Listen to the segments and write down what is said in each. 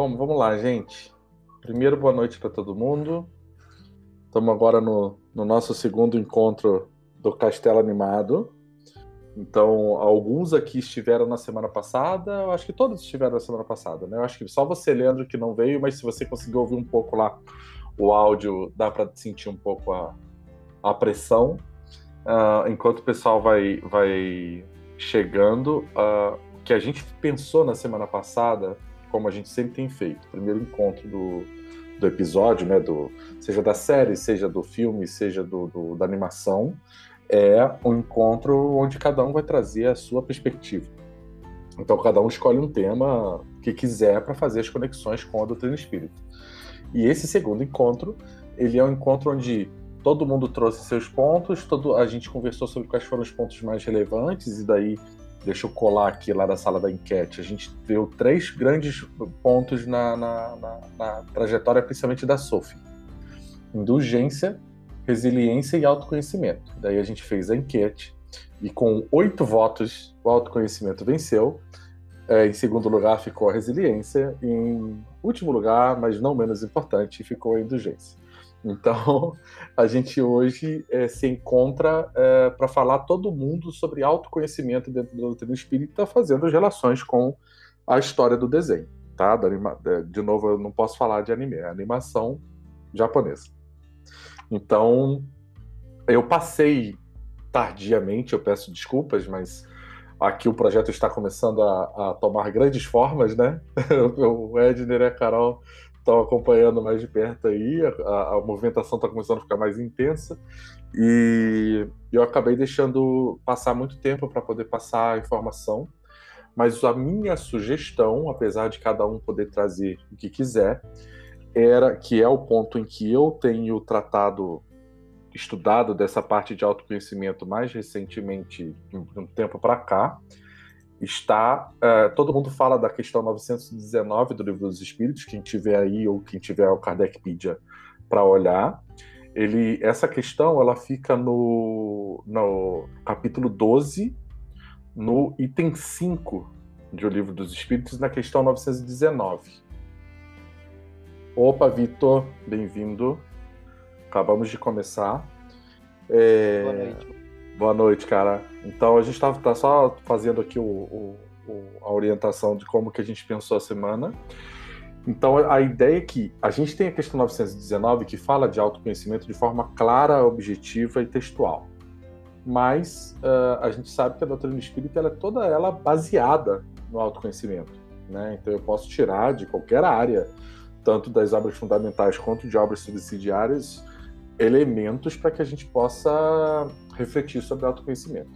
Bom, vamos lá, gente. Primeiro, boa noite para todo mundo. Estamos agora no, no nosso segundo encontro do Castelo Animado. Então, alguns aqui estiveram na semana passada, eu acho que todos estiveram na semana passada, né? Eu acho que só você, Leandro, que não veio, mas se você conseguiu ouvir um pouco lá o áudio, dá para sentir um pouco a, a pressão. Uh, enquanto o pessoal vai, vai chegando, uh, o que a gente pensou na semana passada, como a gente sempre tem feito, primeiro encontro do, do episódio, né, do, seja da série, seja do filme, seja do, do da animação, é um encontro onde cada um vai trazer a sua perspectiva. Então cada um escolhe um tema que quiser para fazer as conexões com a doutrina espírita. E esse segundo encontro, ele é um encontro onde todo mundo trouxe seus pontos, todo a gente conversou sobre quais foram os pontos mais relevantes e daí deixa eu colar aqui lá da sala da enquete. A gente viu três grandes pontos na, na, na, na trajetória, principalmente da Sophie: indulgência, resiliência e autoconhecimento. Daí a gente fez a enquete e com oito votos o autoconhecimento venceu. É, em segundo lugar ficou a resiliência. Em último lugar, mas não menos importante, ficou a indulgência. Então, a gente hoje é, se encontra é, para falar todo mundo sobre autoconhecimento dentro da doutrina espírita, fazendo as relações com a história do desenho. Tá? De novo, eu não posso falar de anime, é animação japonesa. Então, eu passei tardiamente, eu peço desculpas, mas aqui o projeto está começando a, a tomar grandes formas, né? o Edner e a Carol estão acompanhando mais de perto aí, a, a movimentação está começando a ficar mais intensa e eu acabei deixando passar muito tempo para poder passar a informação. Mas a minha sugestão, apesar de cada um poder trazer o que quiser, era que é o ponto em que eu tenho tratado, estudado dessa parte de autoconhecimento mais recentemente, de um tempo para cá, está. Uh, todo mundo fala da questão 919 do Livro dos Espíritos, quem tiver aí ou quem tiver o Kardecpedia para olhar. Ele, essa questão ela fica no, no capítulo 12, no item 5 do Livro dos Espíritos, na questão 919. Opa, Vitor, bem-vindo. Acabamos de começar. É... Boa noite. Boa noite, cara. Então a gente está tá só fazendo aqui o, o, a orientação de como que a gente pensou a semana. Então a ideia é que a gente tem a questão 919 que fala de autoconhecimento de forma clara, objetiva e textual. Mas uh, a gente sabe que a doutrina espírita ela é toda ela baseada no autoconhecimento. Né? Então eu posso tirar de qualquer área tanto das obras fundamentais quanto de obras subsidiárias, elementos para que a gente possa refletir sobre autoconhecimento.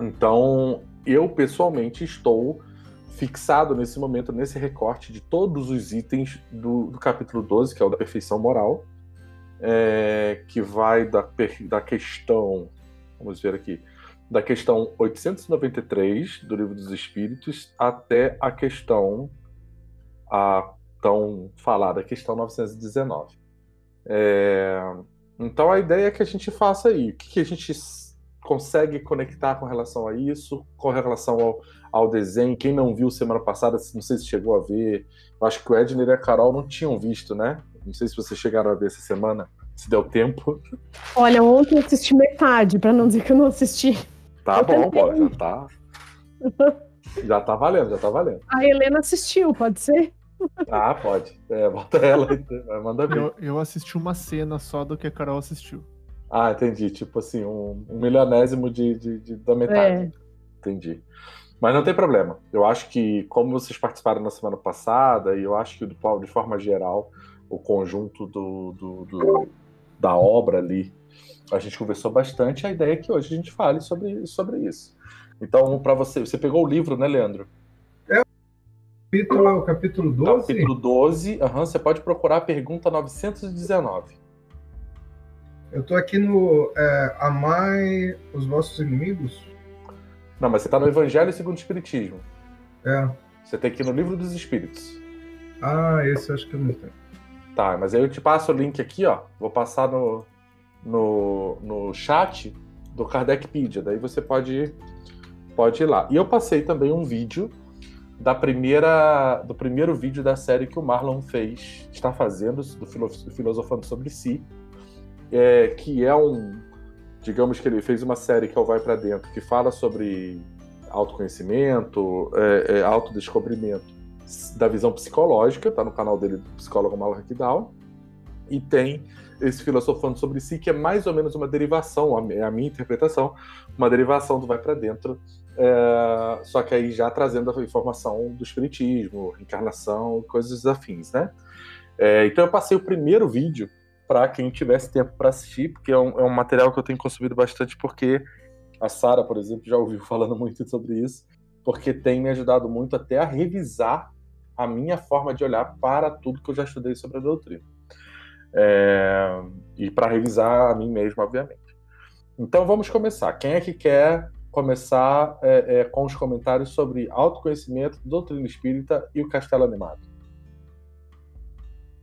Então, eu pessoalmente estou fixado nesse momento, nesse recorte de todos os itens do, do capítulo 12, que é o da perfeição moral, é, que vai da, da questão, vamos ver aqui, da questão 893 do Livro dos Espíritos até a questão a tão falada, questão 919. É, então a ideia é que a gente faça aí. O que, que, a gente consegue conectar com relação a isso, com relação ao, ao desenho. Quem não viu semana passada, não sei se chegou a ver. Eu acho que o Edner e a Carol não tinham visto, né? Não sei se vocês chegaram a ver essa semana, se deu tempo. Olha, ontem eu assisti metade, para não dizer que eu não assisti. Tá eu bom, pô, já tá. Já tá valendo, já tá valendo. A Helena assistiu, pode ser? Ah, pode. É, bota ela e manda ver. Eu, eu, assisti uma cena só do que a Carol assistiu. Ah, entendi. Tipo assim, um, um milionésimo de, de, de, da metade. É. Entendi. Mas não tem problema. Eu acho que, como vocês participaram na semana passada, e eu acho que, de forma geral, o conjunto do, do, do da obra ali, a gente conversou bastante. A ideia é que hoje a gente fale sobre, sobre isso. Então, para você, você pegou o livro, né, Leandro? Capítulo é o capítulo 12? Capítulo 12, uhum, você pode procurar a pergunta 919. Eu tô aqui no é, Amai os vossos inimigos? Não, mas você tá no Evangelho segundo o Espiritismo. É. Você tem que ir no Livro dos Espíritos. Ah, esse eu acho que eu não tenho. Tá, mas aí eu te passo o link aqui, ó. Vou passar no, no, no chat do Kardecpedia. Daí você pode, pode ir lá. E eu passei também um vídeo da primeira, do primeiro vídeo da série que o Marlon fez, está fazendo, do Filosofando sobre Si, é, que é um. Digamos que ele fez uma série que é o Vai para Dentro, que fala sobre autoconhecimento, é, é, autodescobrimento da visão psicológica, tá no canal dele do psicólogo Marlon Hackdown, e tem esse filosofando sobre si, que é mais ou menos uma derivação, a minha interpretação, uma derivação do Vai para Dentro, é, só que aí já trazendo a informação do espiritismo, reencarnação, coisas afins, né? É, então eu passei o primeiro vídeo para quem tivesse tempo para assistir, porque é um, é um, material que eu tenho consumido bastante, porque a Sara, por exemplo, já ouviu falando muito sobre isso, porque tem me ajudado muito até a revisar a minha forma de olhar para tudo que eu já estudei sobre a doutrina. É, e para revisar a mim mesmo, obviamente. Então vamos começar. Quem é que quer começar é, é, com os comentários sobre autoconhecimento, doutrina espírita e o castelo animado.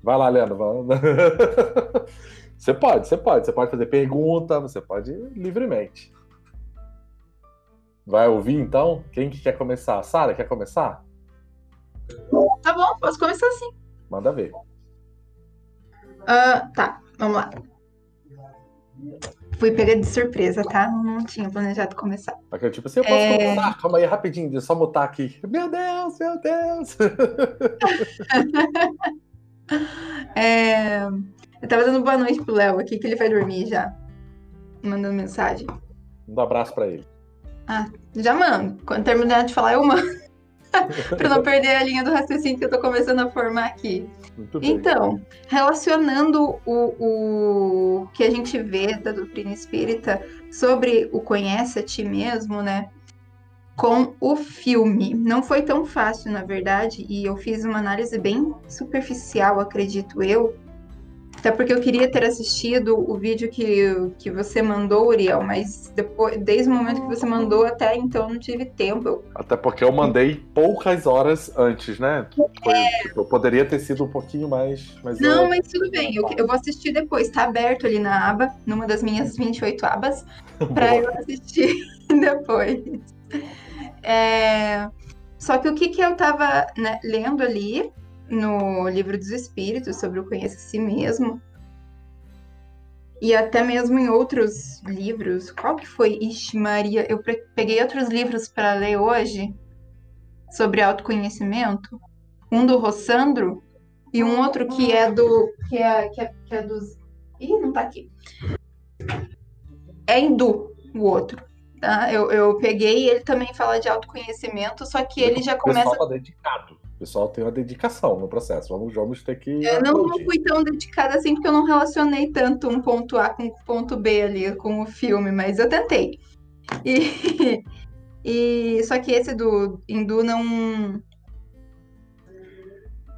Vai lá, Leandro. Vai... você pode, você pode. Você pode fazer pergunta, você pode livremente. Vai ouvir então? Quem que quer começar? Sara, quer começar? Tá bom, posso começar sim. Manda ver. Uh, tá, vamos lá. Fui pega de surpresa, tá? Não tinha planejado começar. Aquele tipo assim, eu posso é... começar? Calma aí, rapidinho, deixa eu só mutar aqui. Meu Deus, meu Deus! é... Eu tava dando boa noite pro Léo aqui, que ele vai dormir já. Mandando mensagem. Um abraço pra ele. Ah, já mando. Quando terminar de falar, eu mando. para não perder a linha do raciocínio que eu estou começando a formar aqui. Então, relacionando o, o que a gente vê da doutrina espírita sobre o conhece a ti mesmo, né? Com o filme. Não foi tão fácil, na verdade, e eu fiz uma análise bem superficial, acredito eu, até porque eu queria ter assistido o vídeo que, que você mandou, Uriel, mas depois, desde o momento que você mandou até então não tive tempo. Até porque eu mandei poucas horas antes, né? Foi, é... tipo, poderia ter sido um pouquinho mais. mais não, mas tudo bem. Eu, eu, vou assistir depois. Tá aberto ali na aba, numa das minhas 28 abas, para eu assistir depois. É... Só que o que, que eu tava né, lendo ali no Livro dos Espíritos sobre o Conheça a Si Mesmo. E até mesmo em outros livros. Qual que foi? Ixi, Maria, eu peguei outros livros para ler hoje sobre autoconhecimento. Um do Rossandro e um outro que é do. que é, que é, que é dos. Ih, não tá aqui. É hindu, o outro. Tá? Eu, eu peguei, ele também fala de autoconhecimento, só que ele já começa. Pessoal tá dedicado pessoal tem uma dedicação no processo. Vamos, vamos ter que. Eu não, não, fui tão dedicada assim, porque eu não relacionei tanto um ponto A com o ponto B ali com o filme, mas eu tentei. E, e só que esse do Hindu não.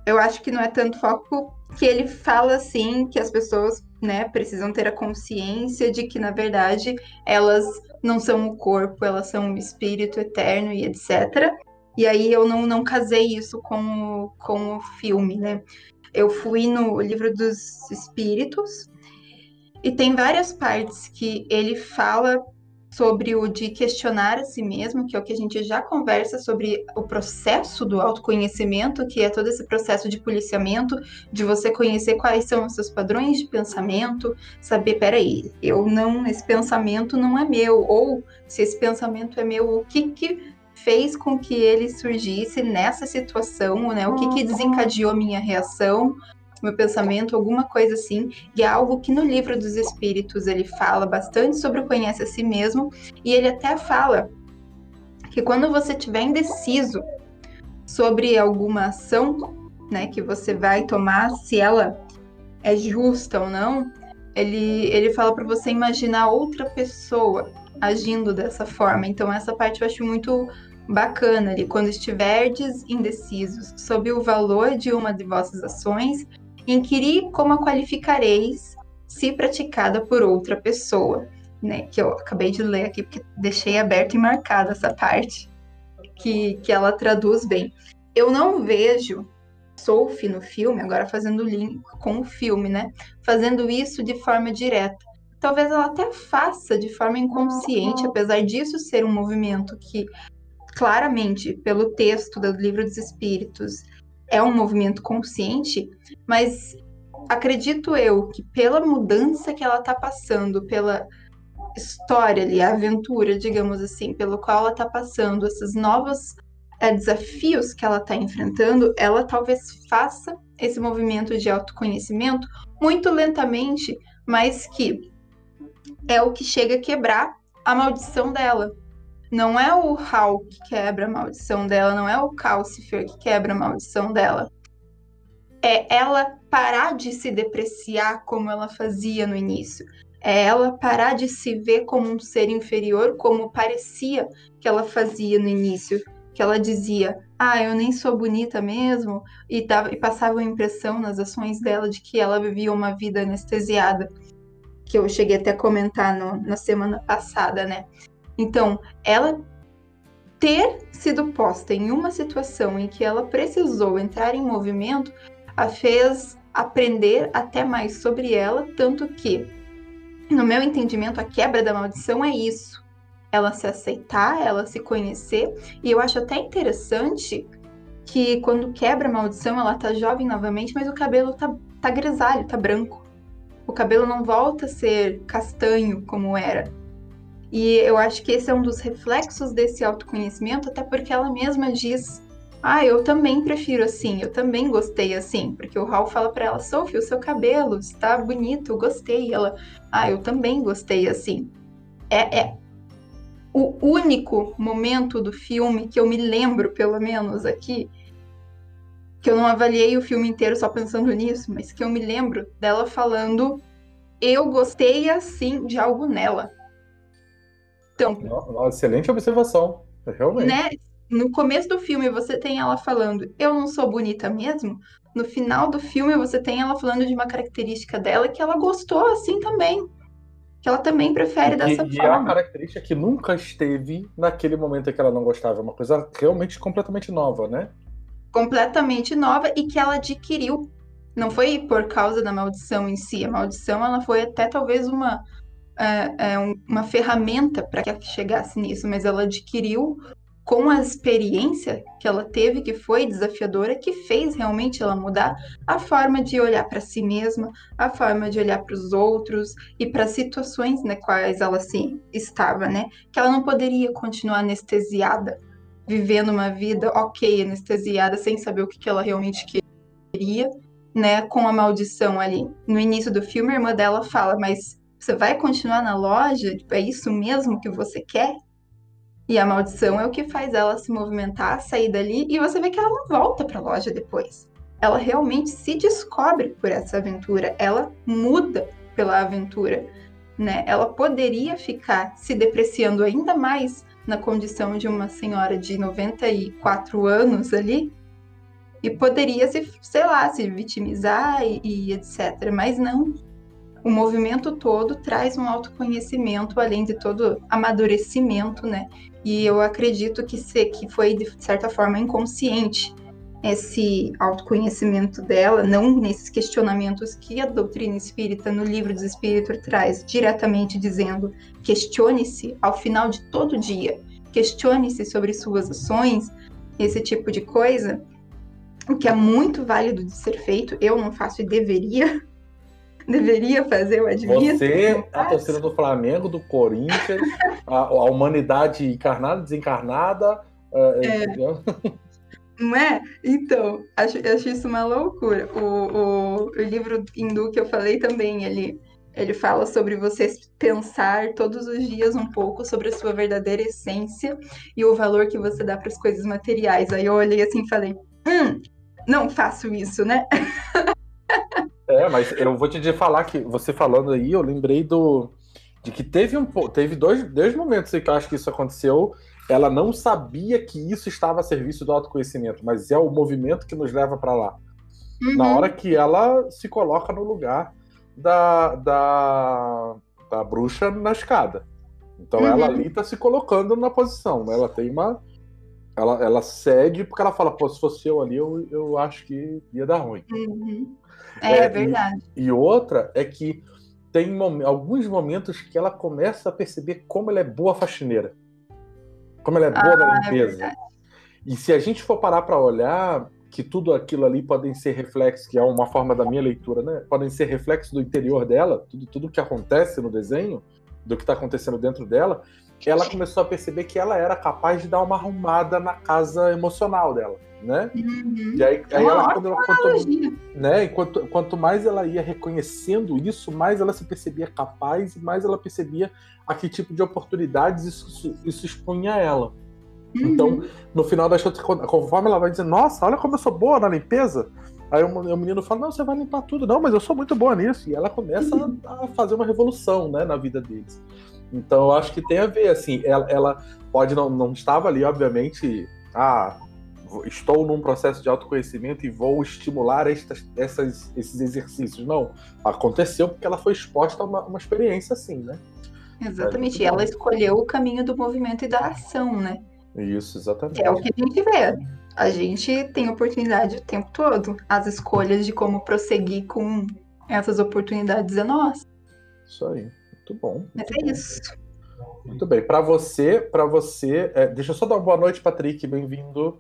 Eu acho que não é tanto foco que ele fala assim que as pessoas né, precisam ter a consciência de que, na verdade, elas não são o corpo, elas são o espírito eterno e etc. E aí eu não, não casei isso com, com o filme, né? Eu fui no livro dos espíritos e tem várias partes que ele fala sobre o de questionar a si mesmo, que é o que a gente já conversa sobre o processo do autoconhecimento, que é todo esse processo de policiamento, de você conhecer quais são os seus padrões de pensamento, saber, peraí, eu não, esse pensamento não é meu, ou se esse pensamento é meu, o que que fez com que ele surgisse nessa situação, né? O que, que desencadeou a minha reação, meu pensamento, alguma coisa assim. E é algo que no livro dos Espíritos ele fala bastante sobre o conhece a si mesmo, e ele até fala que quando você estiver indeciso sobre alguma ação, né, que você vai tomar, se ela é justa ou não, ele, ele fala para você imaginar outra pessoa agindo dessa forma. Então essa parte eu acho muito bacana ali, quando estiverdes indecisos sobre o valor de uma de vossas ações, inquirir como a qualificareis se praticada por outra pessoa, né? Que eu acabei de ler aqui porque deixei aberto e marcada essa parte que, que ela traduz bem. Eu não vejo Sophie no filme, agora fazendo link com o filme, né? Fazendo isso de forma direta. Talvez ela até faça de forma inconsciente, apesar disso ser um movimento que claramente pelo texto do livro dos Espíritos é um movimento consciente, mas acredito eu que pela mudança que ela está passando, pela história ali, a aventura, digamos assim, pelo qual ela está passando, esses novos é, desafios que ela está enfrentando, ela talvez faça esse movimento de autoconhecimento muito lentamente, mas que é o que chega a quebrar a maldição dela. Não é o Hal que quebra a maldição dela, não é o Calcifer que quebra a maldição dela. É ela parar de se depreciar como ela fazia no início. É ela parar de se ver como um ser inferior, como parecia que ela fazia no início. Que ela dizia, ah, eu nem sou bonita mesmo, e, dava, e passava a impressão nas ações dela de que ela vivia uma vida anestesiada. Que eu cheguei até a comentar no, na semana passada, né? Então, ela ter sido posta em uma situação em que ela precisou entrar em movimento a fez aprender até mais sobre ela, tanto que, no meu entendimento, a quebra da maldição é isso. Ela se aceitar, ela se conhecer, e eu acho até interessante que quando quebra a maldição, ela tá jovem novamente, mas o cabelo tá, tá grisalho, tá branco. O cabelo não volta a ser castanho como era. E eu acho que esse é um dos reflexos desse autoconhecimento, até porque ela mesma diz: Ah, eu também prefiro assim, eu também gostei assim. Porque o Hal fala para ela: Sophie, o seu cabelo está bonito, gostei. Ela: Ah, eu também gostei assim. É, é o único momento do filme que eu me lembro, pelo menos aqui, que eu não avaliei o filme inteiro só pensando nisso, mas que eu me lembro dela falando: Eu gostei assim de algo nela. Então, Uma excelente observação. Realmente. né? No começo do filme você tem ela falando, eu não sou bonita mesmo. No final do filme você tem ela falando de uma característica dela que ela gostou assim também. Que ela também prefere dessa e, e é uma forma. característica que nunca esteve naquele momento em que ela não gostava. É uma coisa realmente completamente nova, né? Completamente nova e que ela adquiriu. Não foi por causa da maldição em si. A maldição ela foi até talvez uma, é, é, um- uma ferramenta para que chegasse nisso, mas ela adquiriu com a experiência que ela teve, que foi desafiadora, que fez realmente ela mudar a forma de olhar para si mesma, a forma de olhar para os outros e para as situações nas quais ela se estava, né? Que ela não poderia continuar anestesiada, vivendo uma vida ok, anestesiada, sem saber o que, que ela realmente queria, né? Com a maldição ali. No início do filme, a irmã dela fala, mas você vai continuar na loja? Tipo, é isso mesmo que você quer? E a maldição é o que faz ela se movimentar, sair dali, e você vê que ela não volta para a loja depois. Ela realmente se descobre por essa aventura, ela muda pela aventura, né? Ela poderia ficar se depreciando ainda mais na condição de uma senhora de 94 anos ali, e poderia se, sei lá, se vitimizar e, e etc. Mas não, o movimento todo traz um autoconhecimento, além de todo amadurecimento, né? E eu acredito que, se, que foi, de certa forma, inconsciente esse autoconhecimento dela, não nesses questionamentos que a doutrina espírita no livro dos espíritos traz, diretamente dizendo: questione-se ao final de todo dia, questione-se sobre suas ações, esse tipo de coisa, o que é muito válido de ser feito, eu não faço e deveria, deveria fazer, eu admito. Você, a torcida do Flamengo, do Corinthians, a, a humanidade encarnada, desencarnada. é, entendeu? Não é? Então, acho, acho isso uma loucura. O, o, o livro hindu que eu falei também, ele, ele fala sobre você pensar todos os dias um pouco sobre a sua verdadeira essência e o valor que você dá para as coisas materiais. Aí eu olhei assim e falei, hum, não faço isso, né? É, mas eu vou te falar que você falando aí, eu lembrei do de que teve um teve dois, dois momentos em que eu acho que isso aconteceu. Ela não sabia que isso estava a serviço do autoconhecimento, mas é o movimento que nos leva para lá. Na Uhum. hora que ela se coloca no lugar da, da, da bruxa na escada. Então Uhum. ela ali tá se colocando na posição, né? Ela tem uma. Ela, ela cede porque ela fala, pô, se fosse eu ali, eu, eu acho que ia dar ruim. Uhum. É, É, e- verdade. E outra é que tem mom- alguns momentos que ela começa a perceber como ela é boa faxineira. Como ela é boa Ah, é limpeza. verdade. e se a gente for parar para olhar que tudo aquilo ali podem ser reflexos, que é uma forma da minha leitura, né? Podem ser reflexos do interior dela, tudo, tudo que acontece no desenho, do que está acontecendo dentro dela, ela começou a perceber que ela era capaz de dar uma arrumada na casa emocional dela, né? Uhum. E aí, aí ela, quando ela quanto, Analogia. né? Quanto mais ela ia reconhecendo isso, mais ela se percebia capaz e mais ela percebia a que tipo de oportunidades isso, isso expunha a ela. Então, no final das contas, conforme ela vai dizendo, nossa, olha como eu sou boa na limpeza. Aí o, o menino fala, não, você vai limpar tudo. Não, mas eu sou muito boa nisso. E ela começa a, a fazer uma revolução, né, na vida deles. Então, eu acho que tem a ver, assim, ela, ela pode não, não estava ali, obviamente, ah, estou num processo de autoconhecimento e vou estimular estas, essas, esses exercícios. Não, aconteceu porque ela foi exposta a uma, uma experiência assim, né? Exatamente. E ela escolheu o caminho do movimento e da ação, né? Isso, exatamente. Que é o que a gente vê. A gente tem oportunidade o tempo todo. As escolhas de como prosseguir com essas oportunidades é nossa. Isso aí. Muito bom. Mas muito é bom. isso. Muito bem. Para você, para você, é, deixa eu só dar uma boa noite, Patrick. Bem-vindo.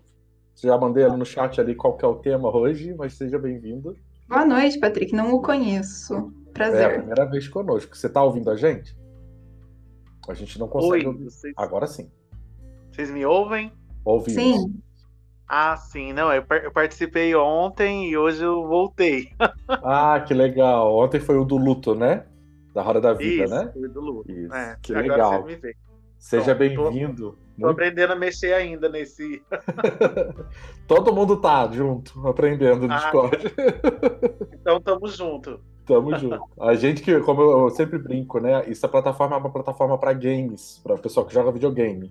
Já mandei ali no chat ali qual que é o tema hoje, mas seja bem-vindo. Boa noite, Patrick. Não o conheço. É a Prazer. primeira vez conosco. Você está ouvindo a gente? A gente não consegue Oi, ouvir. vocês, Agora sim. vocês me ouvem? Ouvimos. Sim. Ah, sim, não, eu, par- eu participei ontem e hoje eu voltei. Ah, que legal. Ontem foi o do luto, né? Da Roda da Vida, Isso, né? do Lu. Isso. É, que legal. Seja bem-vindo. Muito- aprendendo a mexer ainda nesse. Todo mundo tá junto, aprendendo no Ah. Discord. Então tamo junto. Tamo junto. A gente que, como eu sempre brinco, né? Isso é plataforma é uma plataforma para games, para o pessoal que joga videogame.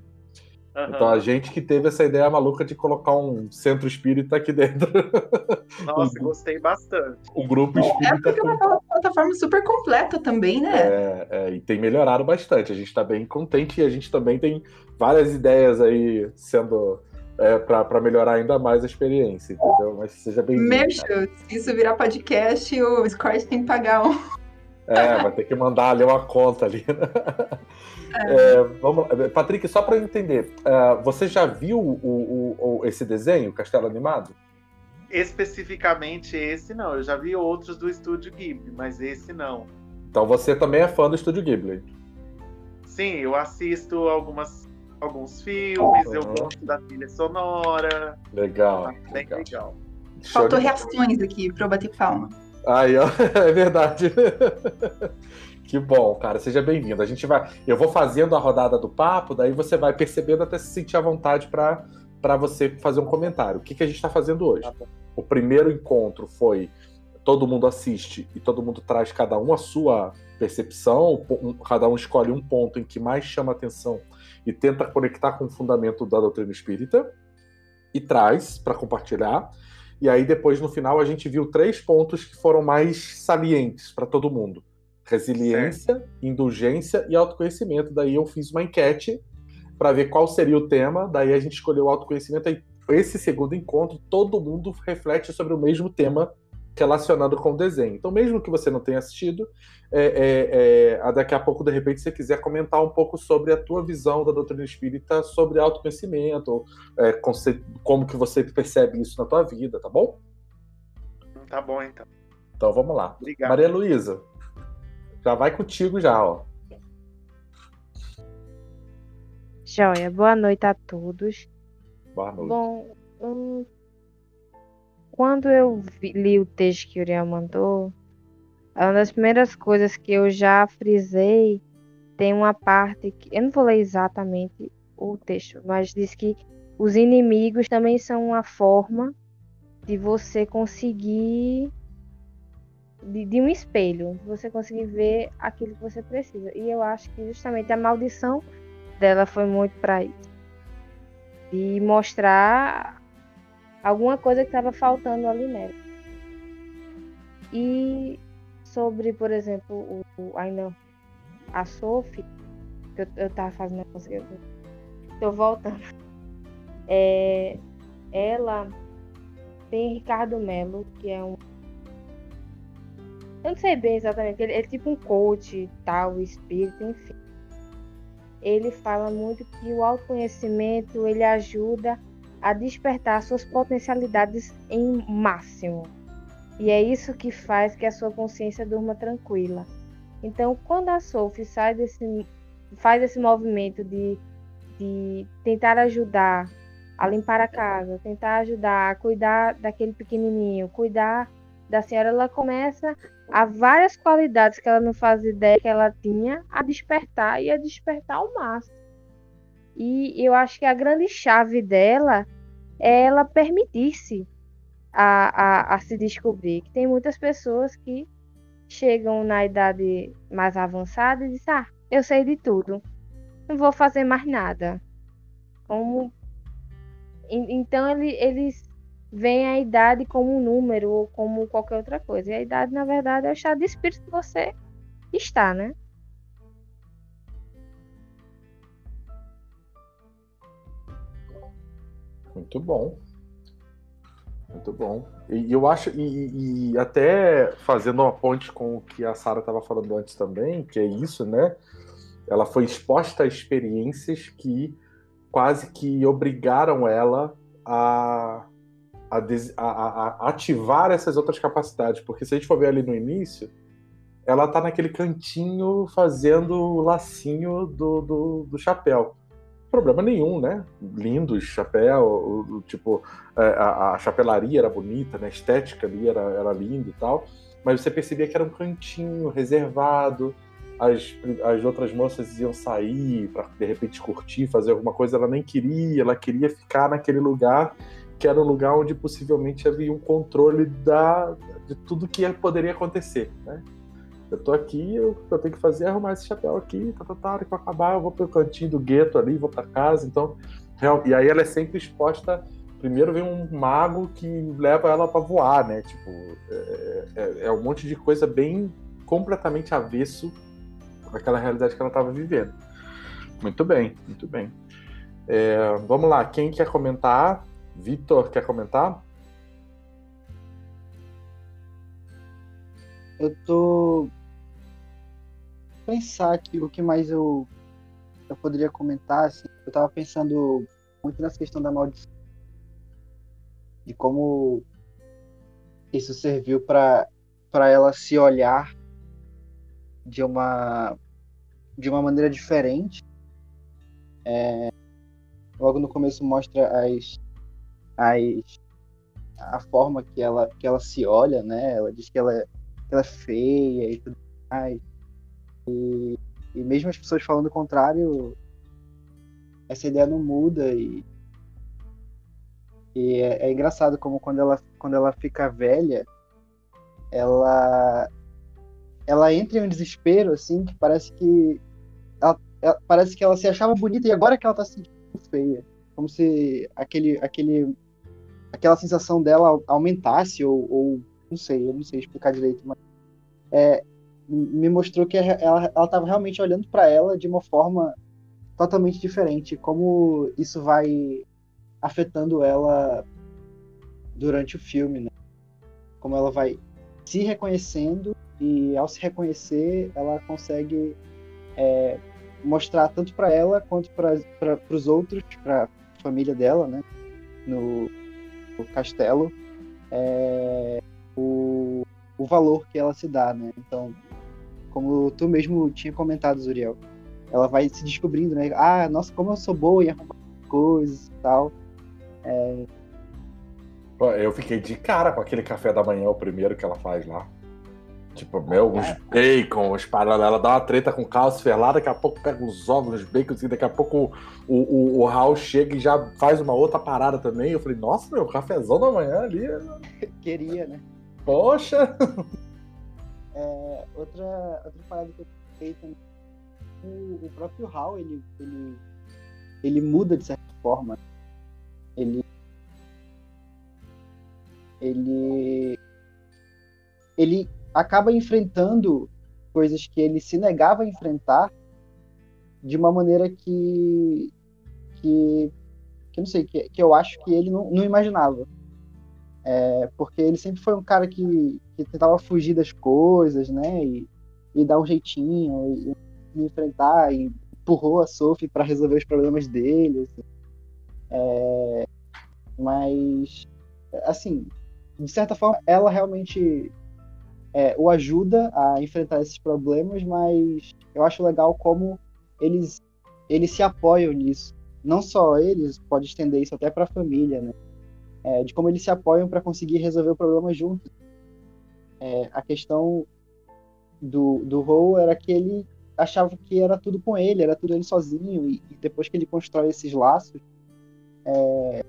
Aham. Então a gente que teve essa ideia maluca de colocar um centro espírita aqui dentro. Nossa, gostei bastante. um grupo É espírita. porque é uma plataforma super completa também, né? É, é, e tem melhorado bastante. A gente está bem contente e a gente também tem várias ideias aí sendo é, para melhorar ainda mais a experiência, entendeu? Mas seja bem-vindo. Merchant, se isso virar podcast, o Discord tem que pagar um. É, vai ter que mandar ali uma conta ali. né? É, vamos lá. Patrick, só para eu entender, é, você já viu o, o- o- esse desenho, Castelo Animado? Especificamente esse não, eu já vi outros do estúdio Ghibli, mas esse não. Então você também é fã do Estúdio Ghibli. Sim, eu assisto algumas, alguns filmes, eu Aham. gosto da trilha sonora, Legal. tá bem legal. legal. Faltou reações aqui pra eu bater palma. Aí, ó, é verdade. Que bom, cara. Seja bem-vindo. A gente vai. Eu vou fazendo a rodada do papo, daí você vai percebendo até se sentir à vontade para para você fazer um comentário. O que, que a gente está fazendo hoje? Tá. O primeiro encontro foi todo mundo assiste e todo mundo traz cada um a sua percepção, cada um escolhe um ponto em que mais chama atenção e tenta conectar com o fundamento da doutrina espírita e traz para compartilhar. E aí depois no final a gente viu três pontos que foram mais salientes para todo mundo: resiliência, indulgência e autoconhecimento. Daí eu fiz uma enquete para ver qual seria o tema. Daí a gente escolheu o autoconhecimento. E esse segundo encontro todo mundo reflete sobre o mesmo tema relacionado com o desenho. Então, mesmo que você não tenha assistido, é, é, é, daqui a pouco, de repente, você quiser comentar um pouco sobre a tua visão da doutrina espírita sobre autoconhecimento, é, como que você percebe isso na tua vida, tá bom? Tá bom então. Então vamos lá. Obrigado. Maria Luísa, já vai contigo já, ó. Joia, boa noite a todos. Boa noite. Bom, hum, quando eu vi- li o texto que o Uriel mandou, uma das primeiras coisas que eu já frisei tem uma parte que eu não vou ler exatamente o texto, mas diz que os inimigos também são uma forma de você conseguir de, de um espelho, você conseguir ver aquilo que você precisa. E eu acho que justamente a maldição dela foi muito para isso de mostrar alguma coisa que estava faltando ali nela. E sobre, por exemplo, o, o- ainda a Sophie, que eu, eu tava fazendo coisa, eu tô voltando. É, ela tem Ricardo Melo, que é um. Eu não sei bem exatamente, ele é tipo um coach, tal, espírito, enfim. ele fala muito que o autoconhecimento ele ajuda a despertar suas potencialidades em máximo. E é isso que faz que a sua consciência durma tranquila. Então, quando a Sophie sai desse, faz esse movimento de, de tentar ajudar a limpar a casa, tentar ajudar a cuidar daquele pequenininho, cuidar da senhora, ela começa a várias qualidades que ela não faz ideia que ela tinha a despertar e a despertar ao máximo. E eu acho que a grande chave dela é ela permitir-se a, a, a se descobrir. Que tem muitas pessoas que chegam na idade mais avançada e dizem, ah, eu sei de tudo, não vou fazer mais nada. Como... Então ele, eles veem a idade como um número ou como qualquer outra coisa. E a idade, na verdade, é o estado de espírito que você está, né? Muito bom. Muito bom. E eu acho, e, e até fazendo uma ponte com o que a Sara estava falando antes também, que é isso, né? Ela foi exposta a experiências que quase que obrigaram ela a, a, a, a ativar essas outras capacidades. Porque se a gente for ver ali no início, ela tá naquele cantinho fazendo o lacinho do, do, do chapéu problema nenhum, né? Lindo chapéu, o, o, tipo, é, a, a, chapelaria era bonita, né? A estética ali era, era linda e tal, mas você percebia que era um cantinho reservado, as, as outras moças iam sair para de repente curtir, fazer alguma coisa, ela nem queria, ela queria ficar naquele lugar que era um lugar onde possivelmente havia um controle da, de tudo que poderia acontecer, né? eu tô aqui, eu, eu tenho que fazer arrumar esse chapéu aqui, tá, tá, tá, hora que eu acabar, eu vou pro cantinho do gueto ali, vou para casa, então, e aí ela é sempre exposta, primeiro vem um mago que leva ela para voar, né, tipo, é, é, é, um monte de coisa bem completamente avesso daquela realidade que ela estava vivendo. Muito bem, muito bem. É, vamos lá, quem quer comentar? Vitor, quer comentar? Eu tô pensar aqui o que mais eu, eu poderia comentar, assim, eu tava pensando muito nessa questão da maldição. De como isso serviu para ela se olhar de uma de uma maneira diferente. É, logo no começo mostra as, as a forma que ela que ela se olha, né? Ela diz que ela, que ela é feia e tudo mais. E, e mesmo as pessoas falando o contrário, essa ideia não muda e, e é, é, engraçado como quando ela, quando ela fica velha, ela ela entra em um desespero assim que parece que ela, ela, parece que ela se achava bonita e agora que ela tá se sentindo feia, como se aquele aquele aquela sensação dela aumentasse ou, ou não sei, eu não sei explicar direito, mas é, me mostrou que ela estava realmente olhando para ela de uma forma totalmente diferente. Como isso vai afetando ela durante o filme, né? Como ela vai se reconhecendo e ao se reconhecer ela consegue é, mostrar tanto para ela quanto para os outros, para a família dela, né? No, no castelo, é, o, o valor que ela se dá, né? Então como tu mesmo tinha comentado, Zuriel. Ela vai se descobrindo, né? Ah, nossa, como eu sou boa em arrumar coisas e tal. É... Eu fiquei de cara com aquele café da manhã, o primeiro que ela faz lá. Tipo, meu, uns é. bacon, os paradas. Ela dá uma treta com o Carlos Ferlar, daqui a pouco pega os ovos, os bacons, e daqui a pouco o, o, o Raul chega e já faz uma outra parada também. Eu falei, nossa, meu, cafezão da manhã ali. Queria, né? Poxa! É, outra, outra parada que eu pensei também, o, o próprio Hal, ele, ele, ele muda de certa forma. Ele. Ele. Ele acaba enfrentando coisas que ele se negava a enfrentar de uma maneira que. que. que não sei, que, que eu acho que ele não, não imaginava. É, porque ele sempre foi um cara que, que tentava fugir das coisas, né? E, e dar um jeitinho, e, e enfrentar, e empurrou a Sophie para resolver os problemas dele. Assim. É, mas, assim, de certa forma, ela realmente é, o ajuda a enfrentar esses problemas, mas eu acho legal como eles, eles se apoiam nisso. Não só eles, pode estender isso até para a família, né? É, de como eles se apoiam para conseguir resolver o problema juntos. É, a questão do, do Ro era que ele achava que era tudo com ele, era tudo ele sozinho, e, e depois que ele constrói esses laços, é,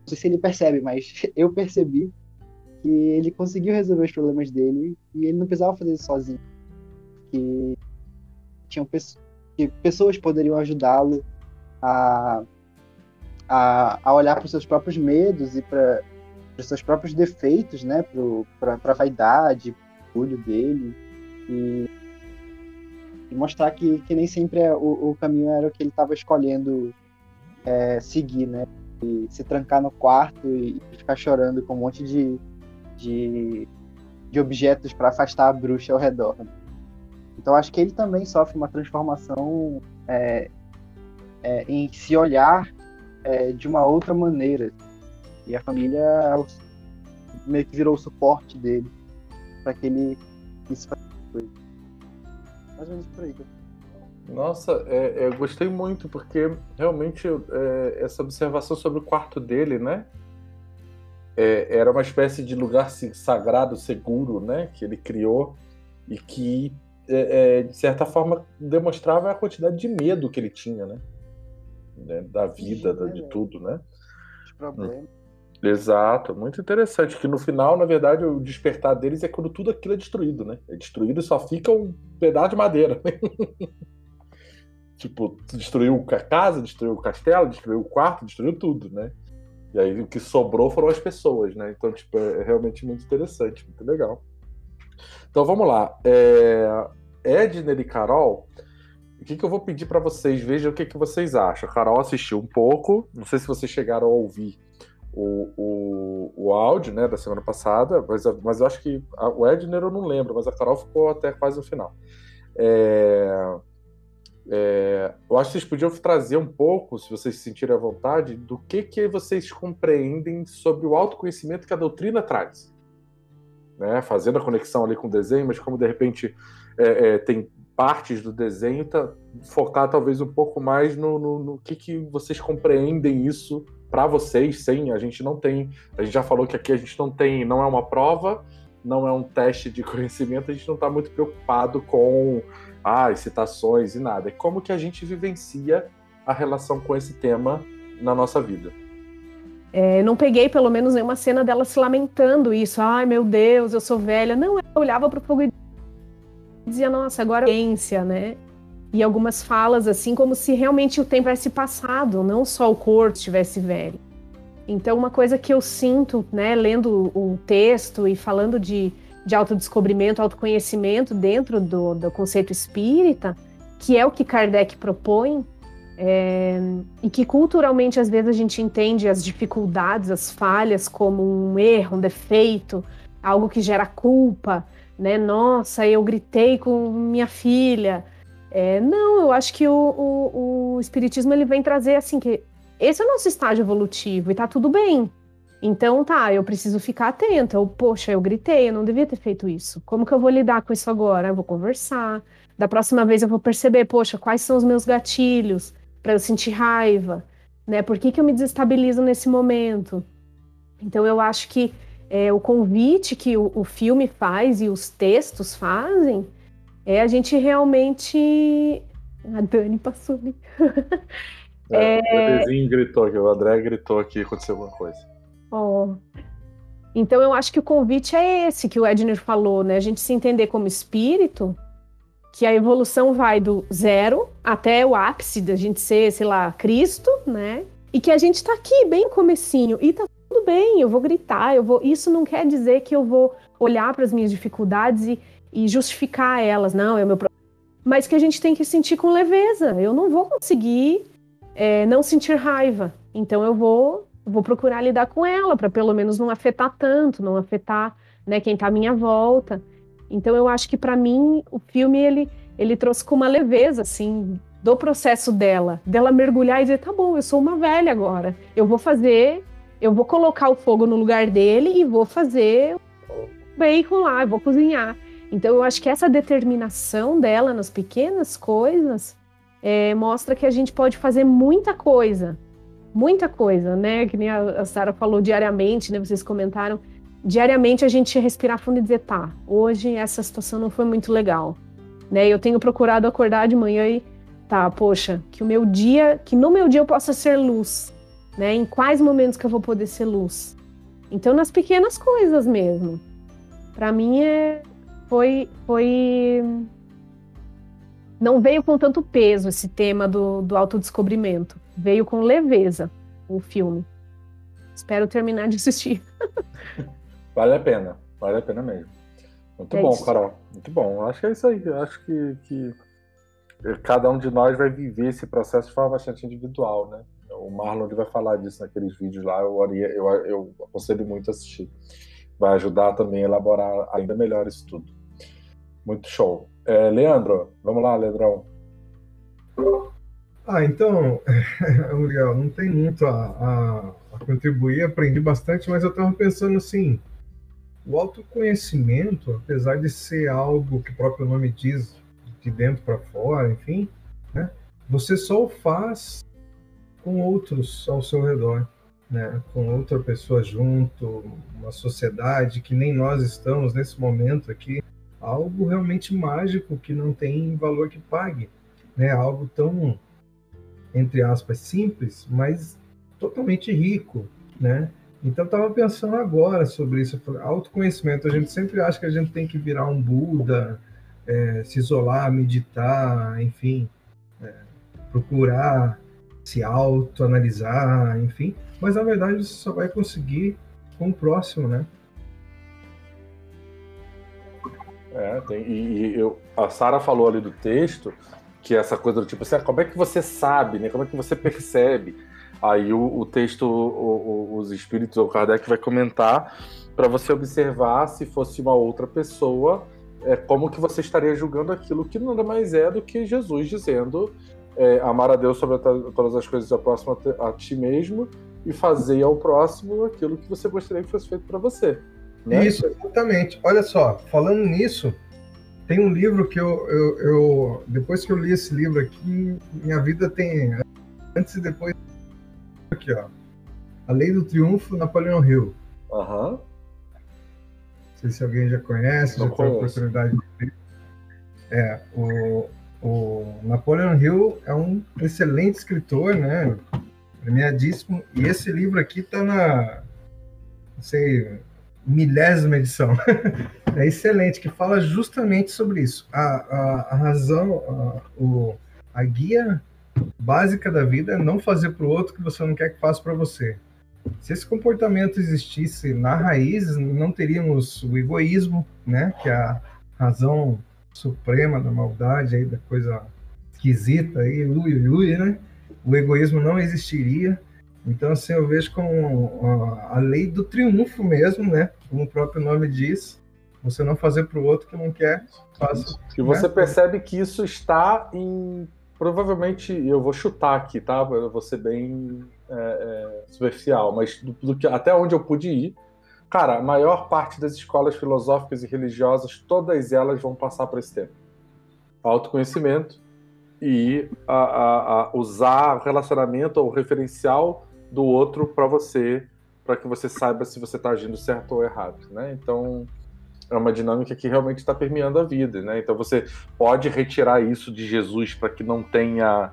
não sei se ele percebe, mas eu percebi que ele conseguiu resolver os problemas dele e ele não precisava fazer isso sozinho. Que tinham pessoas, que pessoas poderiam ajudá-lo a, a, a, olhar para os seus próprios medos e para os seus próprios defeitos, né? Para a vaidade, orgulho dele. E, e, mostrar que, que nem sempre é, o, o caminho era o que ele estava escolhendo é, seguir, né? E se trancar no quarto e ficar chorando com um monte de, de, de objetos para afastar a bruxa ao redor. Então acho que ele também sofre uma transformação é, é, em se olhar é, de uma outra maneira. E a família é meio que virou o suporte dele para que ele isso coisa. Mais ou menos por aí. Nossa, é, eu gostei muito, porque realmente é, essa observação sobre o quarto dele, né? É, era uma espécie de lugar sagrado, seguro, né, que ele criou e que, é, é, de certa forma, demonstrava a quantidade de medo que ele tinha, né, né da vida, da, de tudo, né. Hum. Exato, muito interessante. Que no final, na verdade, o despertar deles é quando tudo aquilo é destruído, né? É destruído e só fica um pedaço de madeira. tipo, destruiu a casa, destruiu o castelo, destruiu o quarto, destruiu tudo, né? E aí o que sobrou foram as pessoas, né? Então, tipo, é realmente muito interessante, muito legal. Então vamos lá. É... Edner e Carol, o que, que eu vou pedir para vocês? Vejam o que, que vocês acham. A Carol assistiu um pouco, não sei se vocês chegaram a ouvir o, o, o áudio né, da semana passada, mas, mas eu acho que a, o Edner eu não lembro, mas a Carol ficou até quase no final. É... É, eu acho que vocês podiam trazer um pouco, se vocês se sentirem à vontade, do que, que vocês compreendem sobre o autoconhecimento que a doutrina traz. Né? Fazendo a conexão ali com o desenho, mas como de repente é, é, tem partes do desenho, tá, focar talvez um pouco mais no, no, no que, que vocês compreendem isso para vocês, sem a gente não tem, a gente já falou que aqui a gente não tem, não é uma prova, não é um teste de conhecimento, a gente não está muito preocupado com ah, citações e nada. É como que a gente vivencia a relação com esse tema na nossa vida. É, não peguei pelo menos nenhuma cena dela se lamentando isso. Ai, meu Deus, eu sou velha. Não, ela olhava para o fogo e dizia, nossa, agora é né? E algumas falas assim, como se realmente o tempo tivesse passado, não só o corpo estivesse velho. Então, uma coisa que eu sinto, né, lendo o texto e falando de de autodescobrimento, autoconhecimento dentro do, do conceito espírita, que é o que Kardec propõe, é, e que culturalmente às vezes a gente entende as dificuldades, as falhas como um erro, um defeito, algo que gera culpa, né? Nossa, eu gritei com minha filha. É, não, eu acho que o, o, o, espiritismo ele vem trazer assim que esse é o nosso estágio evolutivo e tá tudo bem. Então, tá, eu preciso ficar atenta. Eu, poxa, eu gritei, eu não devia ter feito isso. Como que eu vou lidar com isso agora? Eu vou conversar. Da próxima vez eu vou perceber, poxa, quais são os meus gatilhos para eu sentir raiva, né? Por que, que eu me desestabilizo nesse momento? Então, eu acho que é, o convite que o, o filme faz e os textos fazem é a gente realmente. A Dani passou ali. É, é... O Dezinho gritou aqui, o André gritou aqui, aconteceu alguma coisa. Oh. Então eu acho que o convite é esse que o Edner falou, né? A gente se entender como espírito, que a evolução vai do zero até o ápice da gente ser, sei lá, Cristo, né? E que a gente tá aqui bem comecinho e tá tudo bem, eu vou gritar, eu vou. Isso não quer dizer que eu vou olhar para as minhas dificuldades e, e justificar elas, não, é o meu problema. Mas que a gente tem que sentir com leveza. Eu não vou conseguir é, não sentir raiva. Então eu vou vou procurar lidar com ela para pelo menos não afetar tanto, não afetar né, quem está à minha volta. Então eu acho que para mim o filme ele ele trouxe com uma leveza assim do processo dela, dela mergulhar e dizer, tá bom, eu sou uma velha agora, eu vou fazer, eu vou colocar o fogo no lugar dele e vou fazer o bacon lá, eu vou cozinhar. Então eu acho que essa determinação dela nas pequenas coisas é, mostra que a gente pode fazer muita coisa, muita coisa, né? Que nem a, Sara falou diariamente, né? Vocês comentaram. Diariamente a gente respirar fundo e dizer, tá, hoje essa situação não foi muito legal. Né? Eu tenho procurado acordar de manhã e tá, poxa, que o meu dia, que no meu dia eu possa ser luz, né? Em quais momentos que eu vou poder ser luz? Então nas pequenas coisas mesmo. Para mim é foi foi não veio com tanto peso esse tema do, do autodescobrimento. Veio com leveza o filme. Espero terminar de assistir. vale a pena, vale a pena mesmo. Muito é bom, isso. Carol. Muito bom. Acho que é isso aí. Acho que, que cada um de nós vai viver esse processo de forma bastante individual, né? O Marlon vai falar disso naqueles vídeos lá, eu, eu, eu aconselho muito assistir. Vai ajudar também a elaborar ainda melhor isso tudo. Muito show. É, Leandro, vamos lá, Leandrão. Ah, então, Uriel, não tem muito a, a, a contribuir, aprendi bastante, mas eu estava pensando assim, o autoconhecimento, apesar de ser algo que o próprio nome diz, de dentro para fora, enfim, né? Você só o faz com outros ao seu redor, né? Com outra pessoa junto, uma sociedade que nem nós estamos nesse momento aqui, algo realmente mágico que não tem valor que pague, né? Algo tão entre aspas simples, mas totalmente rico, né? Então, estava pensando agora sobre isso, autoconhecimento. A gente sempre acha que a gente tem que virar um Buda, é, se isolar, meditar, enfim, é, procurar se autoanalisar, enfim. Mas, na verdade, você só vai conseguir com o próximo, né? É, tem, e, e eu, a Sara falou ali do texto que essa coisa do tipo assim, ah, como é que você sabe, né? Como é que você percebe? Aí o, o texto, o, o, os espíritos, o Kardec vai comentar para você observar se fosse uma outra pessoa, é, como que você estaria julgando aquilo que nada mais é do que Jesus dizendo é, amar a Deus sobre todas as coisas a próximo a, a, ti mesmo e fazer ao próximo aquilo que você gostaria que fosse feito para você. Né? Isso, exatamente. Olha só, falando nisso, tem um livro que eu, eu, eu, depois que eu li esse livro aqui, minha vida tem antes e depois aqui, ó. A Lei do Triunfo, Napoleão Hill. Aham. Uhum. Não sei se alguém já conhece, Não já teve a oportunidade de ver. É, o, o Napoleon Hill é um excelente escritor, né? Premiadíssimo. E esse livro aqui tá na, não sei, milésima edição. é excelente, que fala justamente sobre isso. A, a, a razão, a, o, a guia básica da vida é não fazer para o outro que você não quer que faça para você. Se esse comportamento existisse na raiz, não teríamos o egoísmo, né, que é a razão suprema da maldade aí da coisa esquisita aí, ui, ui, né? O egoísmo não existiria. Então, assim, eu vejo como a lei do triunfo mesmo, né? Como o próprio nome diz, você não fazer para o outro que não quer, faça. E você né? percebe que isso está em provavelmente eu vou chutar aqui, tá? Eu vou ser bem é, é, superficial, mas do, do que, até onde eu pude ir, cara, a maior parte das escolas filosóficas e religiosas, todas elas vão passar por esse tema. Autoconhecimento e a, a, a usar o relacionamento ou o referencial do outro para você, para que você saiba se você está agindo certo ou errado, né? Então, é uma dinâmica que realmente está permeando a vida, né? Então você pode retirar isso de Jesus para que não tenha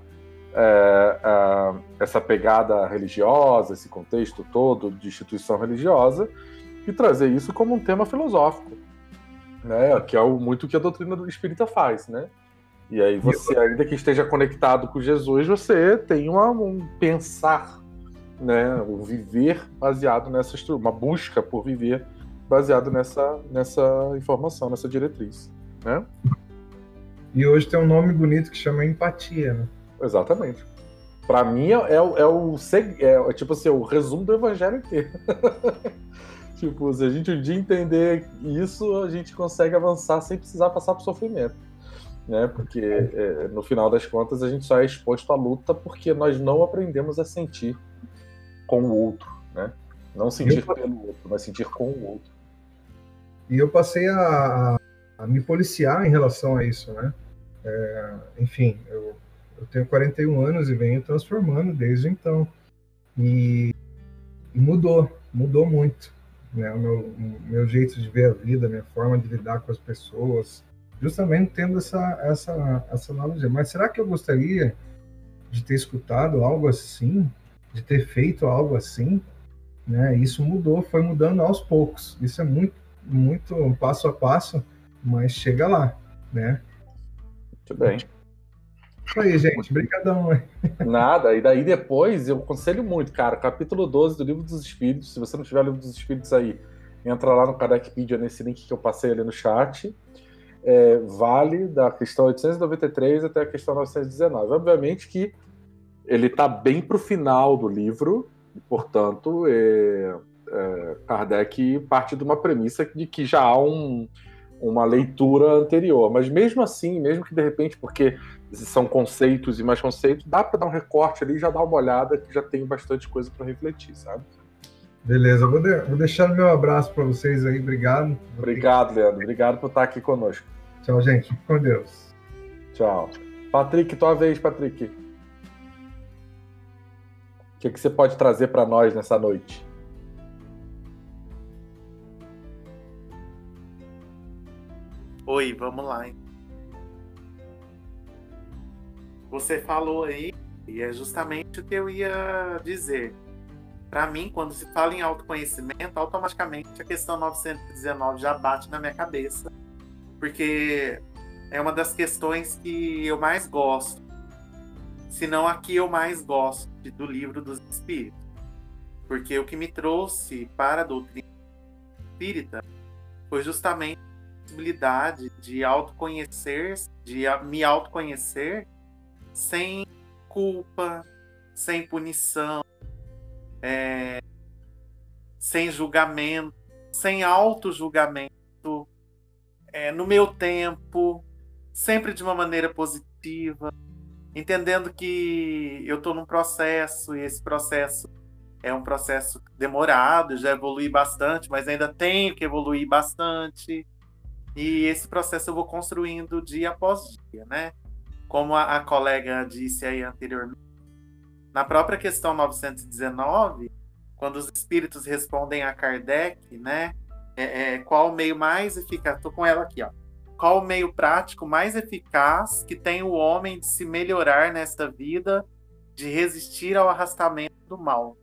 é, é, essa pegada religiosa, esse contexto todo de instituição religiosa, e trazer isso como um tema filosófico, né? Que é o, muito que a doutrina do Espírita faz, né? E aí você, ainda que esteja conectado com Jesus, você tem uma, um pensar, né? Um viver baseado nessa uma busca por viver baseado nessa, nessa informação, nessa diretriz. Né? E hoje tem um nome bonito que chama empatia, né? Exatamente. Para mim é, é, é, o é, tipo assim, o resumo do evangelho inteiro. tipo, se a gente um dia entender isso, a gente consegue avançar sem precisar passar por sofrimento. né? Porque é, no final das contas a gente só é exposto à luta porque nós não aprendemos a sentir com o outro, né? Não sentir pelo outro, mas sentir com o outro. E eu passei a, a me policiar em relação a isso, né? É, enfim, eu, eu tenho 41 anos e venho transformando desde então. E, e mudou, mudou muito. Né? O, meu, meu jeito de ver a vida, a minha forma de lidar com as pessoas, justamente tendo essa, essa, essa analogia. Mas será que eu gostaria de ter escutado algo assim? De ter feito algo assim? Né? Isso mudou, foi mudando aos poucos. Isso é muito muito passo a passo, mas chega lá, né? Muito bem. Isso aí, gente. Obrigadão. Nada. E daí depois eu aconselho muito, cara. Capítulo 12 do Livro dos Espíritos. Se você não tiver o Livro dos Espíritos aí, entra lá no Kardecpedia nesse link que eu passei ali no chat. É, vale da questão 893 até a questão 919. Obviamente que ele está bem para o final do livro, e, portanto, é, é, Kardec parte de uma premissa de que já há um, uma leitura anterior. Mas mesmo assim, mesmo que de repente, porque são conceitos e mais conceitos, dá para dar um recorte ali e já dar uma olhada que já tem bastante coisa para refletir, sabe? Beleza, vou, de- vou deixar o meu abraço para vocês aí. Obrigado. Obrigado, Leandro. Obrigado por estar aqui conosco. Tchau, gente. Fique Com Deus. Tchau. Patrick, tua vez, Patrick. O que, que você pode trazer para nós nessa noite? Oi, vamos lá. Você falou aí, e é justamente o que eu ia dizer. Para mim, quando se fala em autoconhecimento, automaticamente a questão 919 já bate na minha cabeça, porque é uma das questões que eu mais gosto. Se não a que eu mais gosto do livro dos Espíritos. Porque o que me trouxe para a doutrina espírita foi justamente possibilidade de autoconhecer, de me autoconhecer sem culpa, sem punição, é, sem julgamento, sem auto-julgamento, é, no meu tempo, sempre de uma maneira positiva, entendendo que eu estou num processo e esse processo é um processo demorado, já evolui bastante, mas ainda tenho que evoluir bastante. E esse processo eu vou construindo dia após dia, né? Como a, a colega disse aí anteriormente. Na própria questão 919, quando os espíritos respondem a Kardec, né? é- é, qual o meio mais eficaz? Estou com ela aqui, ó. Qual o meio prático mais eficaz que tem o homem de se melhorar nesta vida, de resistir ao arrastamento do mal?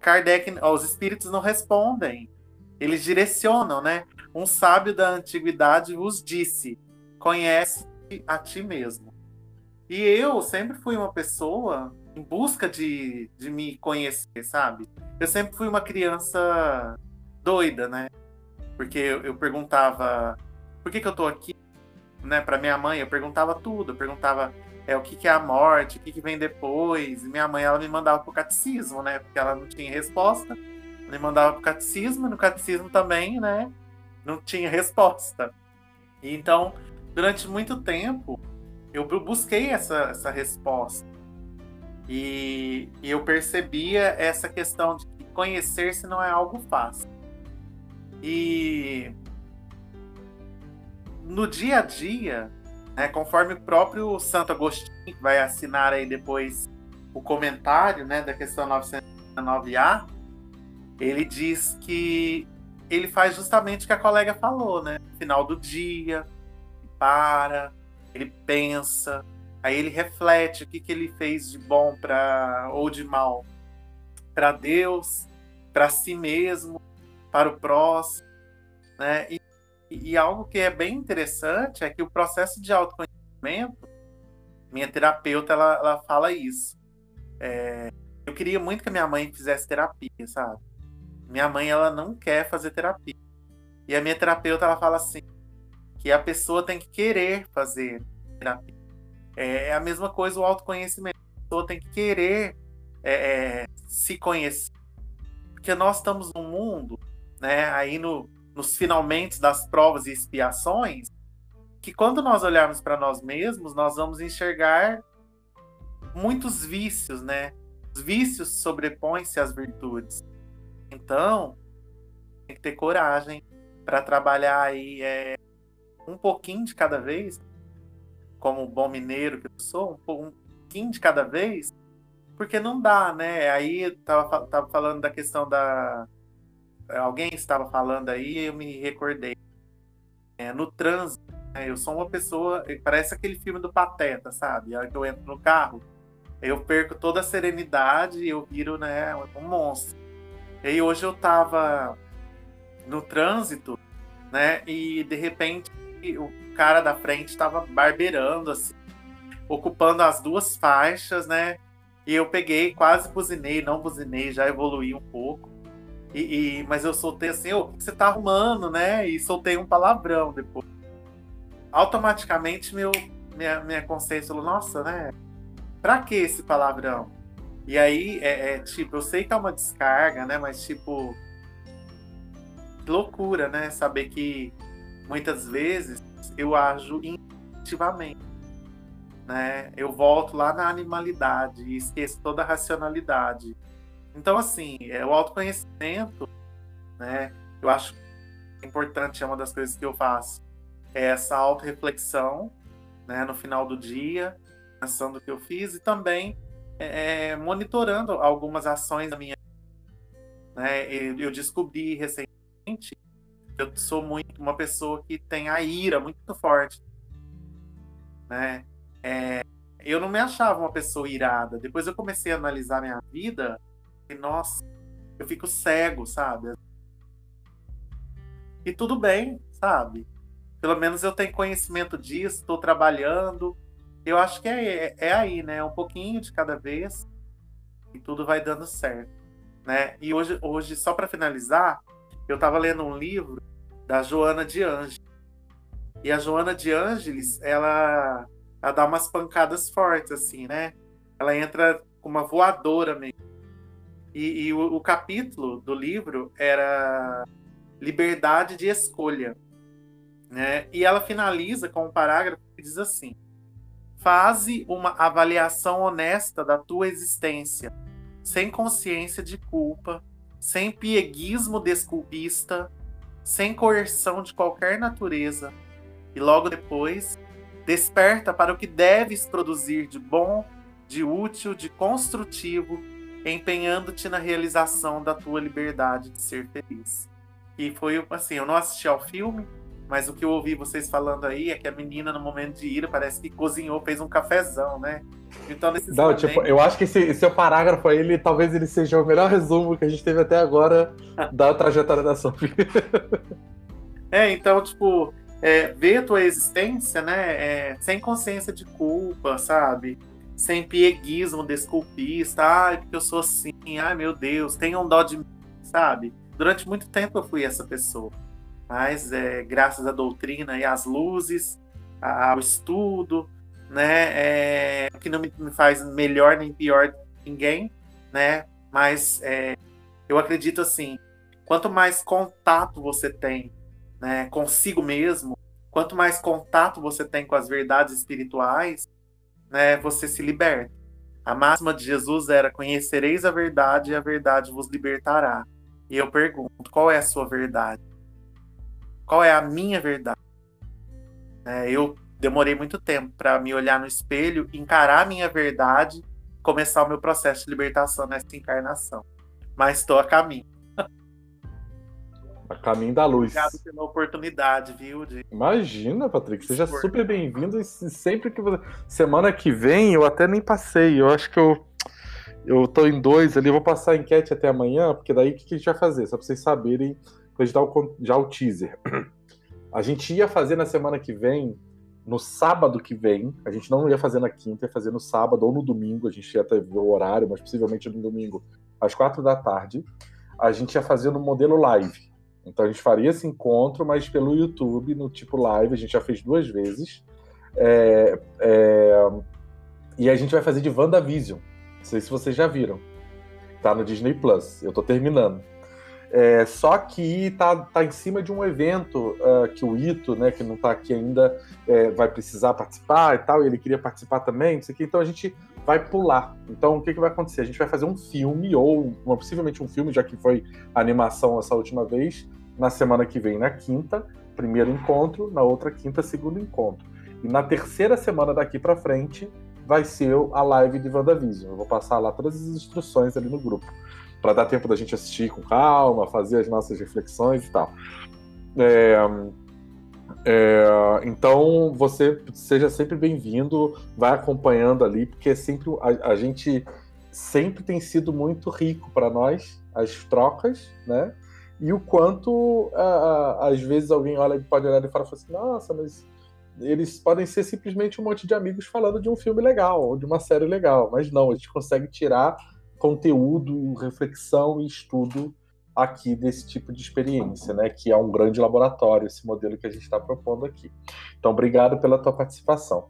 Kardec, ó, os espíritos não respondem. Eles direcionam, né? Um sábio da antiguidade vos disse: conhece a ti mesmo. E eu sempre fui uma pessoa em busca de, de me conhecer, sabe? Eu sempre fui uma criança doida, né? Porque eu, eu perguntava por que, que eu tô aqui, né? Para minha mãe, eu perguntava tudo. Eu perguntava é, o que, que é a morte, o que, que vem depois. E minha mãe, ela me mandava pro catecismo, né? Porque ela não tinha resposta. Me mandava pro catecismo, e no catecismo também, né? Não tinha resposta. E então, durante muito tempo, eu bu- busquei essa, essa resposta. E, e eu percebia essa questão de que conhecer-se não é algo fácil. E no dia a dia, né, conforme o próprio Santo Agostinho, que vai assinar aí depois o comentário né, da questão 909A, ele diz que ele faz justamente o que a colega falou, né? Final do dia, ele para, ele pensa, aí ele reflete o que, que ele fez de bom para ou de mal para Deus, para si mesmo, para o próximo, né? E, e algo que é bem interessante é que o processo de autoconhecimento, minha terapeuta ela, ela fala isso. É, eu queria muito que a minha mãe fizesse terapia, sabe? Minha mãe ela não quer fazer terapia. E a minha terapeuta ela fala assim que a pessoa tem que querer fazer terapia. É, é a mesma coisa o autoconhecimento. A pessoa tem que querer é, é, se conhecer. Porque nós estamos num mundo, né, aí no, nos finalmente das provas e expiações, que quando nós olharmos para nós mesmos, nós vamos enxergar muitos vícios, né? Os vícios sobrepõem-se às virtudes. Então, tem que ter coragem para trabalhar aí é, um pouquinho de cada vez, como bom mineiro que eu sou, um pouquinho de cada vez, porque não dá, né? Aí tava, tava falando da questão da. Alguém estava falando aí eu me recordei. É, no trânsito, né? eu sou uma pessoa. Parece aquele filme do Pateta, sabe? A hora que eu entro no carro, eu perco toda a serenidade e eu viro né, um monstro. E hoje eu tava no trânsito, né? E de repente o cara da frente estava barbeirando, assim, ocupando as duas faixas, né? E eu peguei, quase buzinei, não buzinei, já evoluí um pouco. E, e mas eu soltei assim, o que você tá arrumando, né? E soltei um palavrão depois. Automaticamente meu, minha, minha consciência falou, nossa, né? Pra que esse palavrão? E aí, é, é, tipo, eu sei que é uma descarga, né? Mas, tipo, loucura, né? Saber que muitas vezes eu ajo instintivamente. Né? Eu volto lá na animalidade e esqueço toda a racionalidade. Então, assim, é, o autoconhecimento, né? Eu acho importante, é uma das coisas que eu faço, é essa autorreflexão, né? No final do dia, pensando o que eu fiz e também é, monitorando algumas ações da minha né? Eu descobri recentemente eu sou muito uma pessoa que tem a ira muito forte, né? É, eu não me achava uma pessoa irada. Depois eu comecei a analisar minha vida e nossa, eu fico cego, sabe? E tudo bem, sabe? Pelo menos eu tenho conhecimento disso, estou trabalhando. Eu acho que é, é, é aí, né? Um pouquinho de cada vez e tudo vai dando certo, né? E hoje, hoje só para finalizar, eu estava lendo um livro da Joana de Ângeles. E a Joana de Ângeles, ela, ela dá umas pancadas fortes, assim, né? Ela entra com uma voadora mesmo. E, e o, o capítulo do livro era Liberdade de Escolha. Né? E ela finaliza com um parágrafo que diz assim: Faze uma avaliação honesta da tua existência, sem consciência de culpa, sem pieguismo desculpista, sem coerção de qualquer natureza, e logo depois desperta para o que deves produzir de bom, de útil, de construtivo, empenhando-te na realização da tua liberdade de ser feliz. E foi assim, eu não assisti ao filme, mas o que eu ouvi vocês falando aí é que a menina, no momento de ira, parece que cozinhou, fez um cafezão, né? Então, nesses Não, momentos... tipo, eu acho que esse, esse parágrafo aí, ele, talvez ele seja o melhor resumo que a gente teve até agora da trajetória da Sophie. é, então, tipo, é, ver a tua existência, né, é, sem consciência de culpa, sabe? Sem pieguismo desculpista, ai, porque eu sou assim, ai meu Deus, tenham dó de mim, sabe? Durante muito tempo eu fui essa pessoa mas é, graças à doutrina e às luzes, ao estudo, né, é, que não me faz melhor nem pior ninguém, né, mas é, eu acredito assim, quanto mais contato você tem, né, consigo mesmo, quanto mais contato você tem com as verdades espirituais, né, você se liberta. A máxima de Jesus era: conhecereis a verdade e a verdade vos libertará. E eu pergunto: qual é a sua verdade? Qual é a minha verdade. É, eu demorei muito tempo para me olhar no espelho, encarar a minha verdade, começar o meu processo de libertação nessa encarnação. Mas estou a caminho. A caminho da luz. Obrigado pela oportunidade, viu? De... Imagina, Patrick. Seja super bem-vindo. E sempre que você. Semana que vem, eu até nem passei. Eu acho que eu. Eu tô em dois ali. Eu vou passar a enquete até amanhã, porque daí o que a gente vai fazer? Só pra vocês saberem gente dar o, já o teaser. A gente ia fazer na semana que vem, no sábado que vem, a gente não ia fazer na quinta, ia fazer no sábado ou no domingo, a gente ia até ver o horário, mas possivelmente no domingo, às quatro da tarde. A gente ia fazer no modelo live. Então a gente faria esse encontro, mas pelo YouTube, no tipo live, a gente já fez duas vezes. É, é, e a gente vai fazer de WandaVision. Não sei se vocês já viram. Tá no Disney Plus. Eu tô terminando. É, só que tá, tá em cima de um evento uh, que o Ito, né, que não está aqui ainda, é, vai precisar participar e tal, e ele queria participar também, isso aqui, então a gente vai pular. Então o que, que vai acontecer? A gente vai fazer um filme, ou uma, possivelmente um filme, já que foi animação essa última vez, na semana que vem, na quinta, primeiro encontro, na outra quinta, segundo encontro. E na terceira semana daqui para frente vai ser a live de WandaVision. Eu vou passar lá todas as instruções ali no grupo para dar tempo da gente assistir com calma, fazer as nossas reflexões e tal. É, é, então você seja sempre bem-vindo, vai acompanhando ali, porque é sempre a, a gente sempre tem sido muito rico para nós as trocas, né? E o quanto a, a, às vezes alguém olha pode olhar e fala assim, nossa, mas eles podem ser simplesmente um monte de amigos falando de um filme legal ou de uma série legal, mas não, a gente consegue tirar conteúdo, reflexão e estudo aqui desse tipo de experiência, né? Que é um grande laboratório, esse modelo que a gente está propondo aqui. Então, obrigado pela tua participação.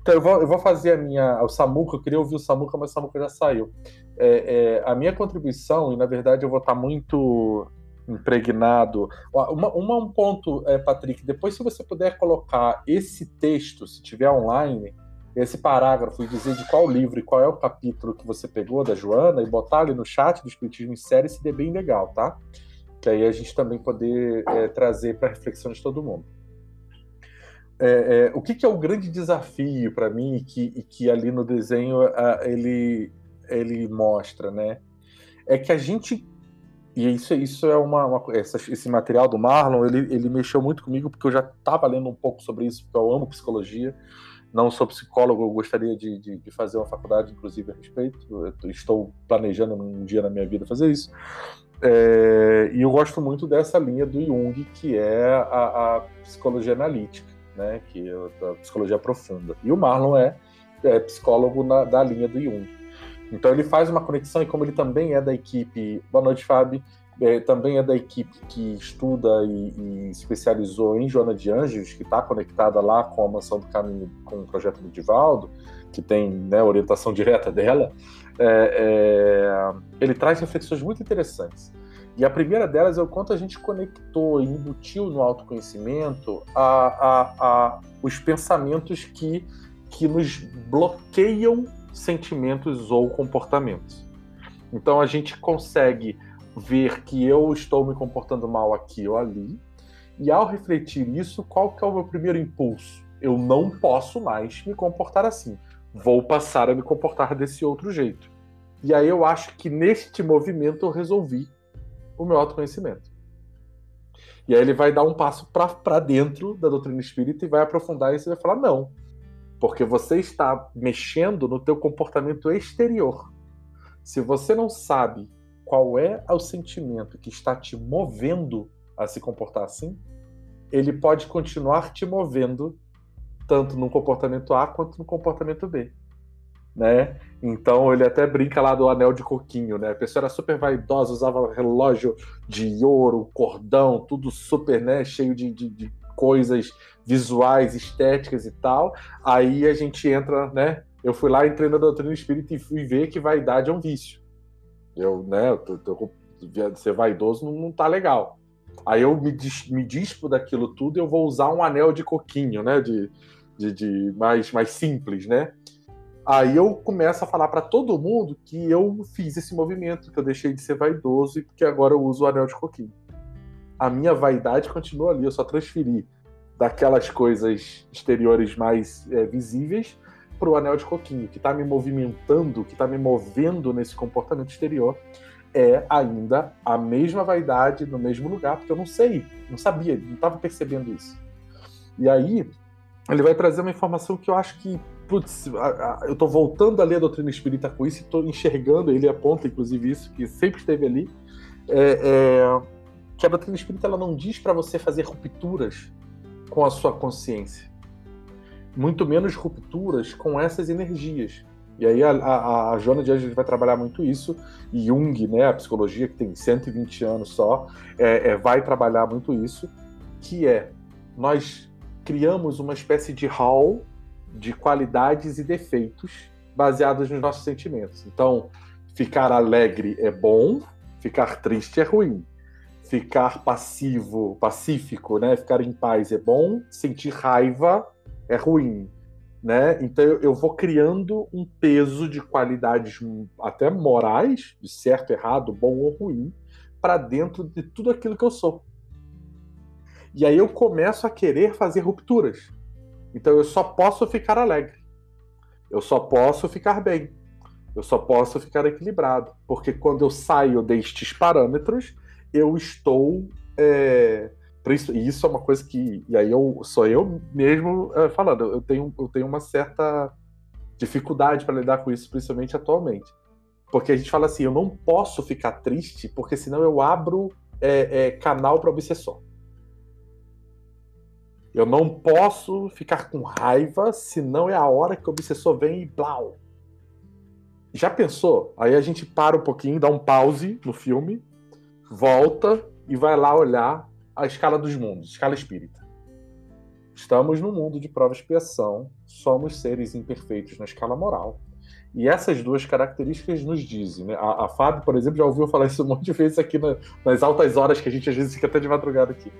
Então, eu vou, eu vou fazer a minha. O Samuca, eu queria ouvir o Samuca, mas o Samuca já saiu. É, é, a minha contribuição, e na verdade eu vou estar muito impregnado. Uma, uma um ponto, é, Patrick, depois se você puder colocar esse texto, se tiver online, esse parágrafo e dizer de qual livro e qual é o capítulo que você pegou da Joana e botar ali no chat do Espiritismo em Série seria bem legal, tá? Que aí a gente também poder é, trazer para reflexão de todo mundo. É, é, o que, que, é o grande desafio para mim e que, e que, ali no desenho ele, ele mostra, né? É que a gente e isso, isso é uma, uma essa, esse material do Marlon ele, ele mexeu muito comigo porque eu já estava lendo um pouco sobre isso porque eu amo psicologia não sou psicólogo, eu gostaria de, de, de, fazer uma faculdade, inclusive, a respeito. Eu estou planejando um dia na minha vida fazer isso. É, e eu gosto muito dessa linha do Jung, que é a, a psicologia analítica, né, que é a psicologia profunda. E o Marlon é, é psicólogo na, da linha do Jung. Então ele faz uma conexão, e como ele também é da equipe. Boa noite, Fábio é, também é da equipe que estuda e, e especializou em Joana de Anjos, que está conectada lá com a Mansão do Caminho, com o projeto do Divaldo, que tem né, orientação direta dela, é, é, ele traz reflexões muito interessantes. E a primeira delas é o quanto a gente conectou e embutiu no autoconhecimento a, a, a, os pensamentos que, que nos bloqueiam sentimentos ou comportamentos. Então a gente consegue ver que eu estou me comportando mal aqui ou ali. E ao refletir isso, qual que é o meu primeiro impulso? Eu não posso mais me comportar assim. Vou passar a me comportar desse outro jeito. E aí eu acho que neste movimento eu resolvi o meu autoconhecimento. E aí ele vai dar um passo para dentro da doutrina espírita e vai aprofundar isso e vai falar não, porque você está mexendo no teu comportamento exterior. Se você não sabe qual é o sentimento que está te movendo a se comportar assim, ele pode continuar te movendo tanto no comportamento A quanto no comportamento B. Né? Então ele até brinca lá do anel de coquinho, né? A pessoa era super vaidosa, usava relógio de ouro, cordão, tudo super, né? Cheio de, de, de coisas visuais, estéticas e tal. Aí a gente entra, né? Eu fui lá, entrei na doutrina espírita e fui ver que vaidade é um vício. Eu, né, eu tô, tô, ser vaidoso não, não tá legal. Aí eu me, dis, me dispo daquilo tudo e eu vou usar um anel de coquinho, né, de, de, de mais, mais simples, né? Aí eu começo a falar para todo mundo que eu fiz esse movimento, que eu deixei de ser vaidoso e que agora eu uso o anel de coquinho. A minha vaidade continua ali, eu só transferi daquelas coisas exteriores mais é, visíveis para o anel de coquinho, que está me movimentando, que está me movendo nesse comportamento exterior, é ainda a mesma vaidade no mesmo lugar, porque eu não sei, não sabia, não estava percebendo isso. E aí, ele vai trazer uma informação que eu acho que, putz, eu estou voltando a ler a doutrina espírita com isso e estou enxergando, ele aponta inclusive isso, que sempre esteve ali, é, é, que a doutrina espírita ela não diz para você fazer rupturas com a sua consciência muito menos rupturas com essas energias. E aí a, a, a Joana de Anjos vai trabalhar muito isso, e Jung, né, a psicologia que tem 120 anos só, é, é, vai trabalhar muito isso, que é nós criamos uma espécie de hall de qualidades e defeitos baseados nos nossos sentimentos. Então, ficar alegre é bom, ficar triste é ruim. ficar passivo, pacífico, né? Ficar em paz é bom, sentir raiva é ruim, né? Então eu, vou criando um peso de qualidades até morais, de certo, errado, bom ou ruim, para dentro de tudo aquilo que eu sou. E aí eu começo a querer fazer rupturas. Então eu só posso ficar alegre. Eu só posso ficar bem. Eu só posso ficar equilibrado. Porque quando eu saio destes parâmetros, eu estou. É, e isso é uma coisa que. E aí eu sou eu mesmo é, falando. Eu tenho, eu tenho uma certa dificuldade para lidar com isso, principalmente atualmente. Porque a gente fala assim: eu não posso ficar triste, porque senão eu abro é, é canal para obsessor. Eu não posso ficar com raiva, senão é a hora que o obsessor vem e blau. Já pensou? Aí a gente para um pouquinho, dá um pause no filme, volta e vai lá olhar a escala dos mundos, escala espírita. Estamos no mundo de prova e expiação, somos seres imperfeitos na escala moral. E essas duas características nos dizem. Né? A, a Fábio, por exemplo, já ouviu falar isso um monte de vezes aqui na, nas altas horas que a gente às vezes fica até de madrugada aqui.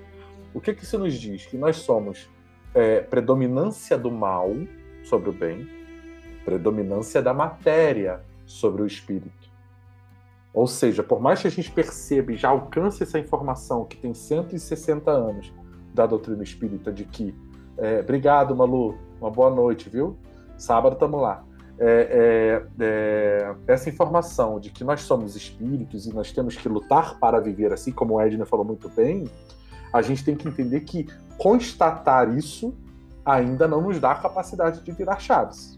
O que, que isso nos diz? Que nós somos é, predominância do mal sobre o bem, predominância da matéria sobre o espírito. Ou seja, por mais que a gente perceba e já alcance essa informação que tem 160 anos da doutrina espírita de que. É, obrigado, Malu. Uma boa noite, viu? Sábado estamos lá. É, é, é, essa informação de que nós somos espíritos e nós temos que lutar para viver assim, como o Edna falou muito bem, a gente tem que entender que constatar isso ainda não nos dá a capacidade de virar chaves.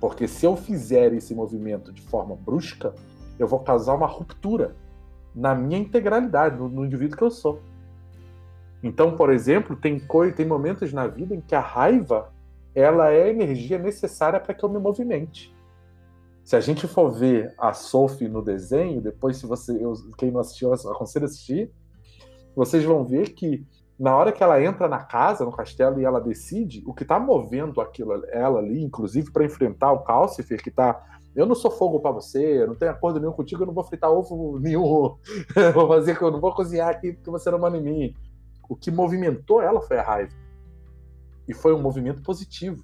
Porque se eu fizer esse movimento de forma brusca, eu vou causar uma ruptura na minha integralidade, no, no indivíduo que eu sou. Então, por exemplo, tem, tem momentos na vida em que a raiva ela é a energia necessária para que eu me movimente. Se a gente for ver a Sophie no desenho, depois se você, eu, quem não assistiu, eu aconselho a assistir, vocês vão ver que na hora que ela entra na casa, no castelo, e ela decide, o que está movendo aquilo, ela ali, inclusive para enfrentar o Calcifer, que está eu não sou fogo para você, eu não tenho acordo nenhum contigo, eu não vou fritar ovo nenhum, vou fazer, eu não vou cozinhar aqui porque você não manda em mim. O que movimentou ela foi a raiva. E foi um movimento positivo.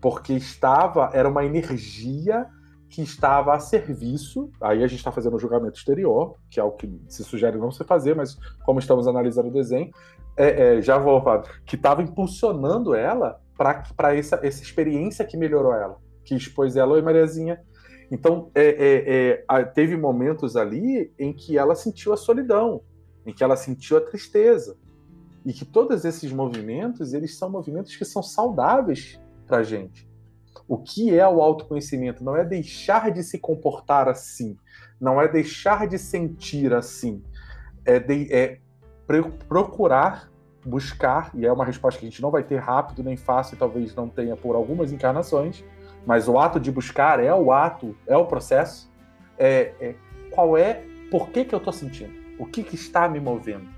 Porque estava, era uma energia que estava a serviço, aí a gente está fazendo o julgamento exterior, que é o que se sugere não se fazer, mas como estamos analisando o desenho, é, é, já vou, que estava impulsionando ela para essa, essa experiência que melhorou ela, que expôs ela, oi Mariazinha. Então, é, é, é teve momentos ali em que ela sentiu a solidão, em que ela sentiu a tristeza, e que todos esses movimentos, eles são movimentos que são saudáveis para a gente. O que é o autoconhecimento? Não é deixar de se comportar assim, não é deixar de sentir assim, é, de, é procurar, buscar, e é uma resposta que a gente não vai ter rápido nem fácil, talvez não tenha por algumas encarnações, mas o ato de buscar é o ato, é o processo. É, é qual é, por que, que eu estou sentindo? O que, que está me movendo?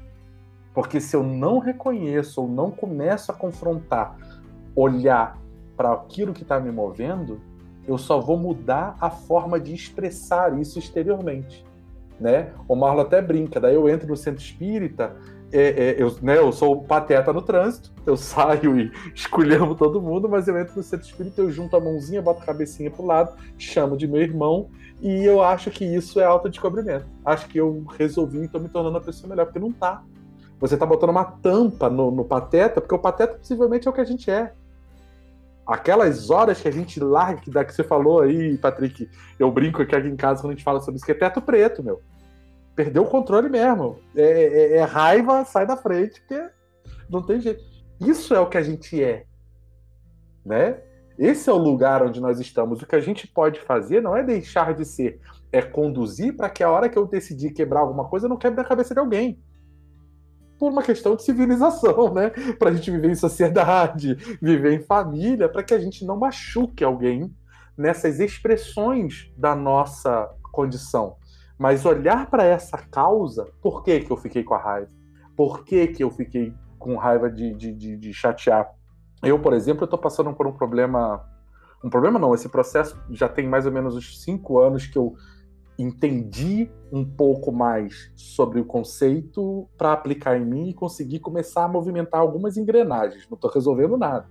Porque se eu não reconheço ou não começo a confrontar, olhar para aquilo que está me movendo, eu só vou mudar a forma de expressar isso exteriormente. Né? O Marlon até brinca, daí eu entro no centro espírita, é, é, eu, né, eu sou pateta no trânsito, eu saio e escolhemos todo mundo, mas eu entro no centro espírita, eu junto a mãozinha, boto a cabecinha pro lado, chamo de meu irmão, e eu acho que isso é autodescobrimento. Acho que eu resolvi e estou me tornando uma pessoa melhor, porque não tá. Você tá botando uma tampa no, no pateta, porque o pateta possivelmente é o que a gente é aquelas horas que a gente larga, que da que você falou aí, Patrick, eu brinco aqui, aqui em casa quando a gente fala sobre isso, que é teto preto, meu. Perdeu o controle mesmo. É, é, é, raiva, sai da frente, porque não tem jeito. Isso é o que a gente é. Né? Esse é o lugar onde nós estamos. O que a gente pode fazer não é deixar de ser, é conduzir para que a hora que eu decidir quebrar alguma coisa, eu não quebre a cabeça de alguém por uma questão de civilização, né? Para a gente viver em sociedade, viver em família, para que a gente não machuque alguém nessas expressões da nossa condição. Mas olhar para essa causa, por que, que eu fiquei com a raiva? Por que, que eu fiquei com raiva de, de, de, de chatear? Eu, por exemplo, estou passando por um problema. Um problema não, esse processo já tem mais ou menos uns cinco anos que eu entendi um pouco mais sobre o conceito para aplicar em mim e consegui começar a movimentar algumas engrenagens. Não estou resolvendo nada,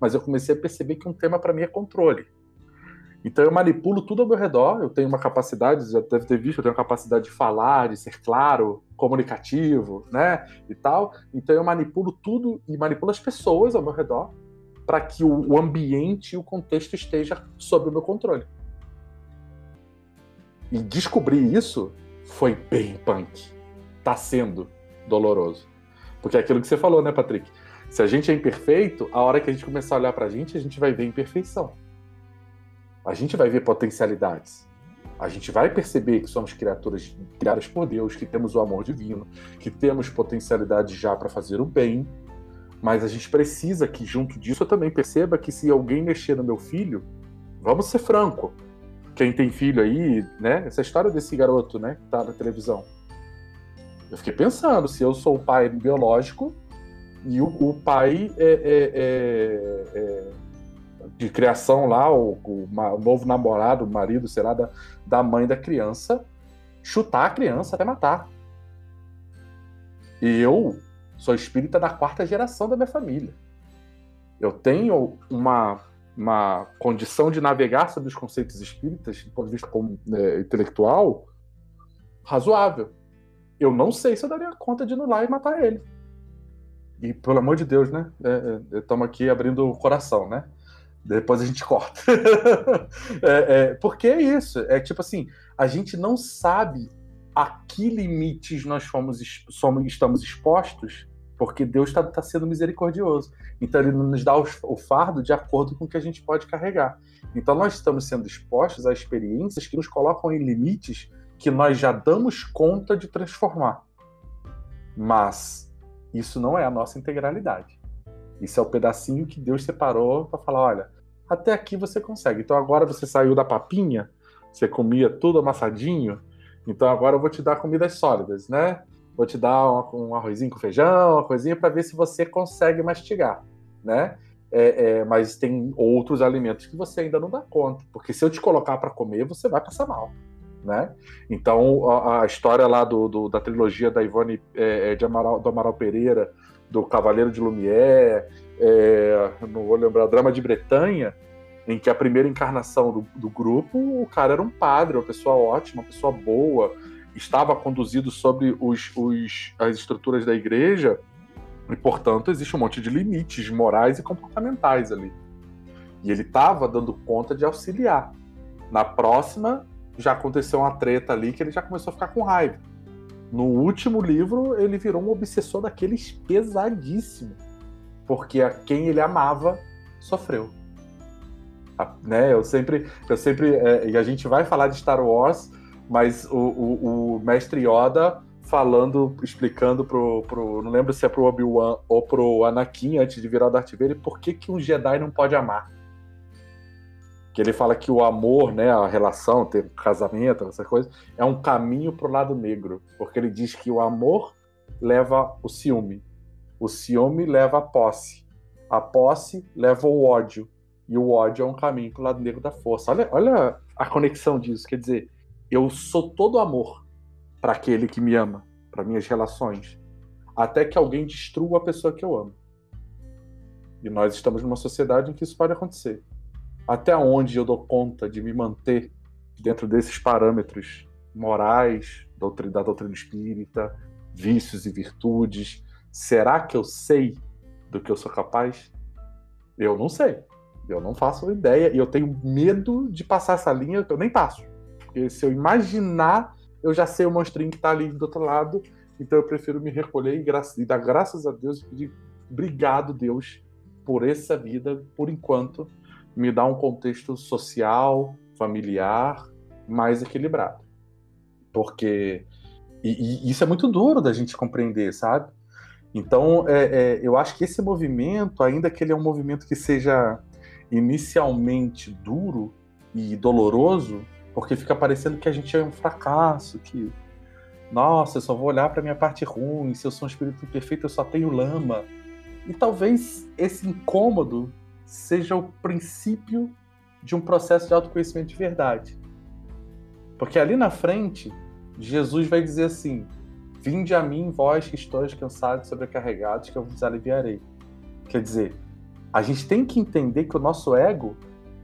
mas eu comecei a perceber que um tema para mim é controle. Então eu manipulo tudo ao meu redor. Eu tenho uma capacidade, já deve ter visto, eu tenho uma capacidade de falar, de ser claro, comunicativo, né, e tal. Então eu manipulo tudo e manipulo as pessoas ao meu redor para que o ambiente e o contexto esteja sob o meu controle. E descobrir isso foi bem punk. Tá sendo doloroso. Porque é aquilo que você falou, né, Patrick? Se a gente é imperfeito, a hora que a gente começar a olhar pra gente, a gente vai ver imperfeição. A gente vai ver potencialidades. A gente vai perceber que somos criaturas criadas por Deus, que temos o amor divino, que temos potencialidade já para fazer o bem, mas a gente precisa que, junto disso, eu também perceba que se alguém mexer no meu filho, vamos ser franco. Quem tem filho aí, né? Essa história desse garoto, né? Que tá na televisão. Eu fiquei pensando, se eu sou o pai biológico e o, o pai é, é, é, é de criação lá, o, o, o, novo namorado, o marido, sei lá, da, da mãe da criança, chutar a criança até matar. E eu sou espírita da quarta geração da minha família. Eu tenho uma, uma condição de navegar sobre os conceitos espíritas, do ponto de vista como, é, intelectual, razoável. Eu não sei se eu daria conta de ir lá e matar ele. E, pelo amor de Deus, né? Estamos é, é, aqui abrindo o coração, né? Depois a gente corta. é, é, porque é isso. É tipo assim, a gente não sabe a que limites nós fomos, somos, estamos expostos porque Deus está tá sendo misericordioso. Então ele nos dá o, o fardo de acordo com o que a gente pode carregar. Então nós estamos sendo expostos a experiências que nos colocam em limites que nós já damos conta de transformar. Mas isso não é a nossa integralidade. Isso é o pedacinho que Deus separou para falar, olha, até aqui você consegue. Então agora você saiu da papinha, você comia tudo amassadinho, então agora eu vou te dar comidas sólidas, né? vou te dar um, um arrozinho com feijão, uma coisinha para ver se você consegue mastigar, né? É, é, mas tem outros alimentos que você ainda não dá conta, porque se eu te colocar para comer, você vai passar mal, né? Então a, a história lá do, do, da trilogia da Ivone é, é de Amaral, do Amaral Pereira, do Cavaleiro de Lumière, é, não vou lembrar, Drama de Bretanha, em que a primeira encarnação do, do grupo, o cara era um padre, uma pessoa ótima, uma pessoa boa, estava conduzido sobre os, os, as estruturas da igreja, e, portanto, existe um monte de limites morais e comportamentais ali. E ele estava dando conta de auxiliar. Na próxima, já aconteceu uma treta ali que ele já começou a ficar com raiva. No último livro, ele virou um obsessor daqueles pesadíssimo, porque a quem ele amava sofreu. A, né, eu sempre, eu sempre, é, e a gente vai falar de Star Wars mas o, o, o mestre Yoda falando, explicando pro, pro. Não lembro se é pro Obi-Wan ou pro Anakin antes de virar o Darth Vader, por que, que um Jedi não pode amar. Que ele fala que o amor, né, a relação, ter casamento, essa coisa, é um caminho pro lado negro. Porque ele diz que o amor leva o ciúme. O ciúme leva a posse. A posse leva o ódio. E o ódio é um caminho pro lado negro da força. Olha, olha a conexão disso. Quer dizer, eu sou todo amor para aquele que me ama, para minhas relações, até que alguém destrua a pessoa que eu amo. E nós estamos numa sociedade em que isso pode acontecer. Até onde eu dou conta de me manter dentro desses parâmetros morais da doutrina espírita, vícios e virtudes? Será que eu sei do que eu sou capaz? Eu não sei. Eu não faço ideia e eu tenho medo de passar essa linha que eu nem passo. Porque se eu imaginar, eu já sei o monstrinho que está ali do outro lado. Então eu prefiro me recolher e, gra e dar graças a Deus e pedir obrigado, Deus, por essa vida, por enquanto, me dá um contexto social, familiar mais equilibrado. Porque. E, e isso é muito duro da gente compreender, sabe? Então, é, é, eu acho que esse movimento, ainda que ele é um movimento que seja inicialmente duro e doloroso, porque fica parecendo que a gente é um fracasso, que nossa, eu só vou olhar para minha parte ruim, se eu sou um espírito imperfeito, eu só tenho lama. E talvez esse incômodo seja o princípio de um processo de autoconhecimento de verdade. Porque ali na frente, Jesus vai dizer assim: Vinde a mim, vós que estáis cansados e sobrecarregados, que eu vos aliviarei. Quer dizer, a gente tem que entender que o nosso ego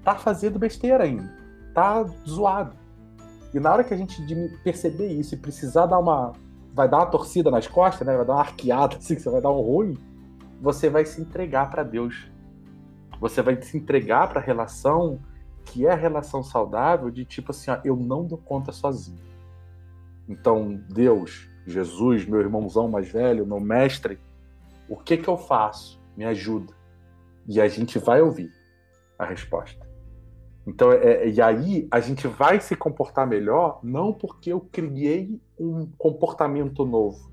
tá fazendo besteira ainda, tá zoado. E na hora que a gente perceber isso e precisar dar uma. Vai dar uma torcida nas costas, né? Vai dar uma arqueada, assim, que você vai dar um ruim, você vai se entregar para Deus. Você vai se entregar para a relação que é a relação saudável de tipo assim, ó, eu não dou conta sozinho. Então, Deus, Jesus, meu irmãozão mais velho, meu mestre, o que que eu faço? Me ajuda. E a gente vai ouvir a resposta. Então, é, e aí a gente vai se comportar melhor, não porque eu criei um comportamento novo,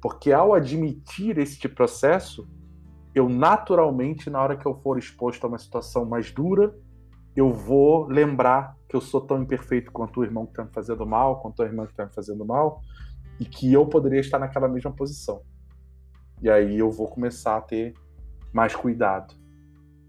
porque ao admitir este processo, eu naturalmente, na hora que eu for exposto a uma situação mais dura, eu vou lembrar que eu sou tão imperfeito quanto o irmão que está me fazendo mal, quanto a irmã que está me fazendo mal, e que eu poderia estar naquela mesma posição. E aí eu vou começar a ter mais cuidado.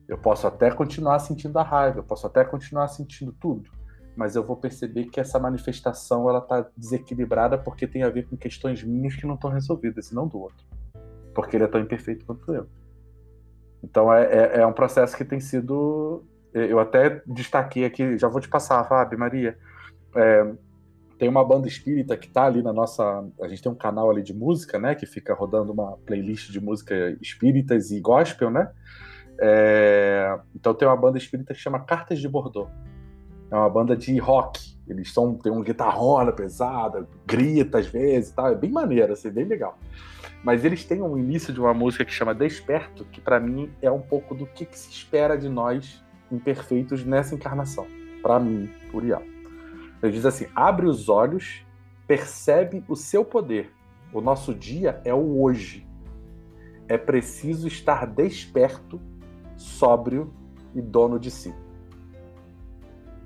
Eu posso até continuar sentindo a raiva, eu posso até continuar sentindo tudo, mas eu vou perceber que essa manifestação ela está desequilibrada porque tem a ver com questões minhas que não estão resolvidas e não do outro, porque ele é tão imperfeito quanto eu. Então é, é, é um processo que tem sido, eu até destaquei aqui, já vou te passar, Fábio, Maria. É, tem uma banda espírita que tá ali na nossa. A gente tem um canal ali de música, né? Que fica rodando uma playlist de música espíritas e gospel, né? É... Então tem uma banda espírita que chama Cartas de Bordeaux. É uma banda de rock. Eles são, tem uma guitarrona pesada, grita às vezes e tal. É bem maneiro, assim, bem legal. Mas eles têm um início de uma música que chama Desperto, que para mim é um pouco do que, que, se espera de nós imperfeitos nessa encarnação. Para mim, Uriel. Ele diz assim: abre os olhos, percebe o seu poder. O nosso dia é o hoje. É preciso estar desperto sóbrio e dono de si.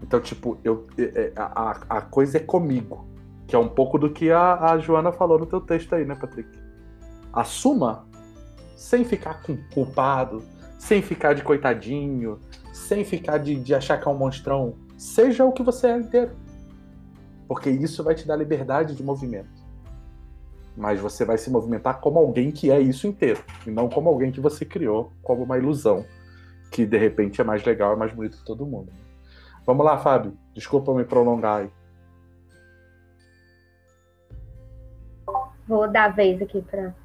Então, tipo, eu, é, é, a, a coisa é comigo, que é um pouco do que a, a Joana falou no teu texto aí, né, Patrick? Assuma sem ficar culpado, sem ficar de coitadinho, sem ficar de, de achar que é um monstrão. Seja o que você é inteiro. Porque isso vai te dar liberdade de movimento. Mas você vai se movimentar como alguém que é isso inteiro, e não como alguém que você criou como uma ilusão que de repente é mais legal, é mais bonito que todo mundo. Vamos lá, Fábio. Desculpa me prolongar aí. Vou dar a vez aqui para.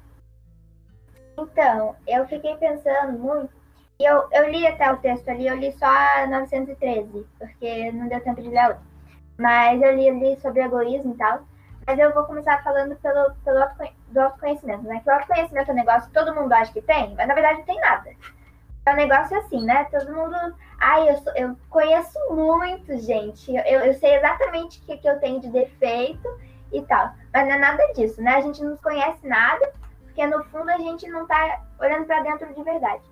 Então, eu fiquei pensando muito. E eu, eu li até o texto ali, eu li só a 913, porque não deu tempo de ler outro. Mas eu li ali sobre egoísmo e tal. Mas eu vou começar falando pelo, pelo do autoconhecimento, né? Que o autoconhecimento é um negócio que todo mundo acha que tem, mas na verdade não tem nada é um negócio assim, né? Todo mundo. Ai, eu, sou, eu conheço muito, gente. Eu, eu sei exatamente o que, que eu tenho de defeito e tal. Mas não é nada disso, né? A gente não conhece nada, porque no fundo a gente não tá olhando para dentro de verdade.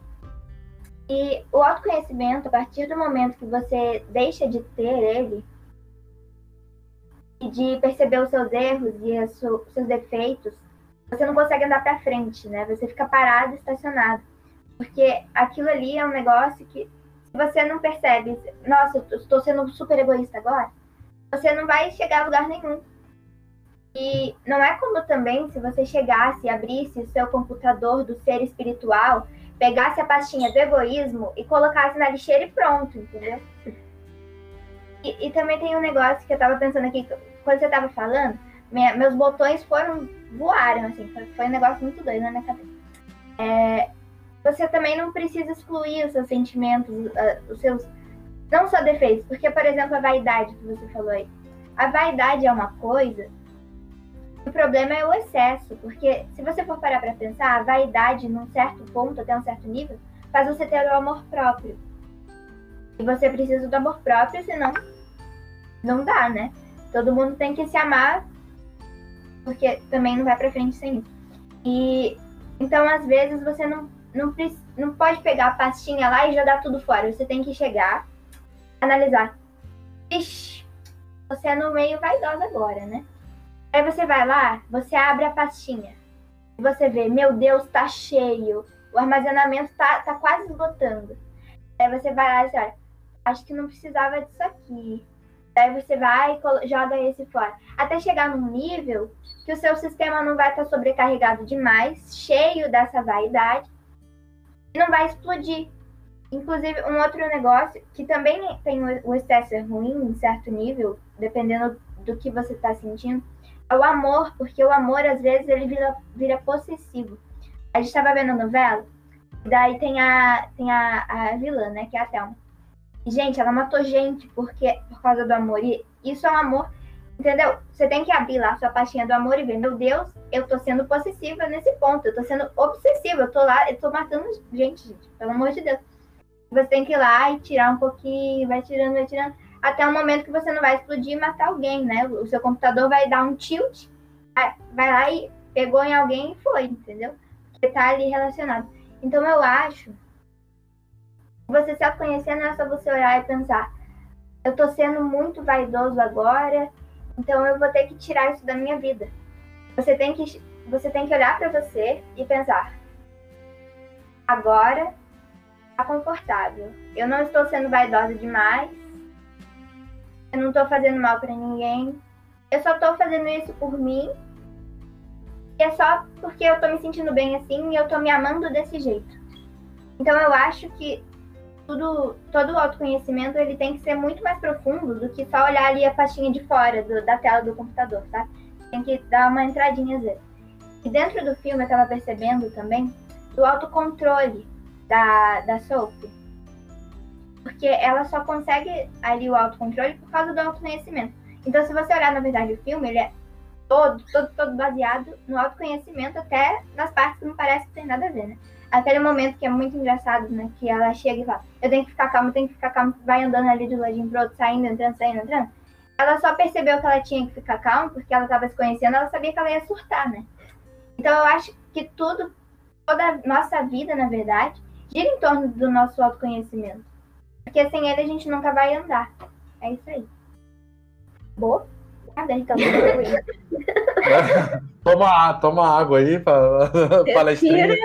E o autoconhecimento, a partir do momento que você deixa de ter ele, e de perceber os seus erros e os seus defeitos, você não consegue andar para frente, né? Você fica parado, estacionado. Porque aquilo ali é um negócio que, se você não percebe, nossa, estou sendo super egoísta agora, você não vai chegar a lugar nenhum. E não é como também se você chegasse, abrisse o seu computador do ser espiritual, pegasse a pastinha do egoísmo e colocasse na lixeira e pronto, entendeu? E, e também tem um negócio que eu tava pensando aqui, quando você tava falando, minha, meus botões foram, voaram, assim, foi, foi um negócio muito doido na minha cabeça. É, você também não precisa excluir os seus sentimentos, uh, os seus. Não só defeitos, porque, por exemplo, a vaidade que você falou aí. A vaidade é uma coisa. O problema é o excesso, porque se você for parar para pensar, a vaidade, num certo ponto, até um certo nível, faz você ter o amor próprio. E você precisa do amor próprio, senão não dá, né? Todo mundo tem que se amar, porque também não vai para frente sem isso. E então, às vezes, você não não, não pode pegar a pastinha lá e jogar tudo fora. Você tem que chegar, analisar. Ixi, você é no meio vaidosa agora, né? Aí você vai lá, você abre a pastinha. Você vê, meu Deus, tá cheio. O armazenamento tá, tá quase esgotando. Aí você vai lá e diz, olha, acho que não precisava disso aqui. Daí você vai e joga esse fora. Até chegar num nível que o seu sistema não vai estar sobrecarregado demais, cheio dessa vaidade, e não vai explodir. Inclusive, um outro negócio que também tem o excesso ruim em certo nível, dependendo do que você está sentindo, é o amor, porque o amor, às vezes, ele vira, vira possessivo. A gente estava vendo a novela, daí tem a, tem a, a vilã, né, que é a Thelma. Gente, ela matou gente porque, por causa do amor. E isso é um amor, entendeu? Você tem que abrir lá a sua pastinha do amor e ver, meu Deus, eu tô sendo possessiva nesse ponto, eu tô sendo obsessiva, eu tô lá, eu tô matando gente, gente, pelo amor de Deus. Você tem que ir lá e tirar um pouquinho, vai tirando, vai tirando, até o momento que você não vai explodir e matar alguém, né? O seu computador vai dar um tilt, vai lá e pegou em alguém e foi, entendeu? Porque tá ali relacionado. Então eu acho você se autoconhecer não é só você olhar e pensar, eu tô sendo muito vaidoso agora, então eu vou ter que tirar isso da minha vida. Você tem que, você tem que olhar para você e pensar, agora tá confortável. Eu não estou sendo vaidosa demais. Eu não tô fazendo mal para ninguém. Eu só tô fazendo isso por mim. E é só porque eu tô me sentindo bem assim e eu tô me amando desse jeito. Então eu acho que tudo, todo o autoconhecimento ele tem que ser muito mais profundo do que só olhar ali a pastinha de fora do- da tela do computador, tá? Tem que dar uma entradinha às vezes. E dentro do filme eu tava percebendo também do autocontrole da, da Sophie. Porque ela só consegue ali o autocontrole por causa do autoconhecimento. Então se você olhar na verdade o filme, ele é todo, todo, todo baseado no autoconhecimento, até nas partes que não parece que tem nada a ver, né? Aquele momento que é muito engraçado, né? Que ela chega e fala, eu tenho que ficar calma, eu tenho que ficar calma, vai andando ali de um ladinho pro outro, saindo, entrando, saindo, entrando. Ela só percebeu que ela tinha que ficar calma, porque ela tava se conhecendo, ela sabia que ela ia surtar, né? Então eu acho que tudo, toda a nossa vida, na verdade, gira em torno do nosso autoconhecimento. Porque sem ele a gente nunca vai andar. É isso aí. Boa? Nada, então. toma, toma água aí, pa- palestrinha.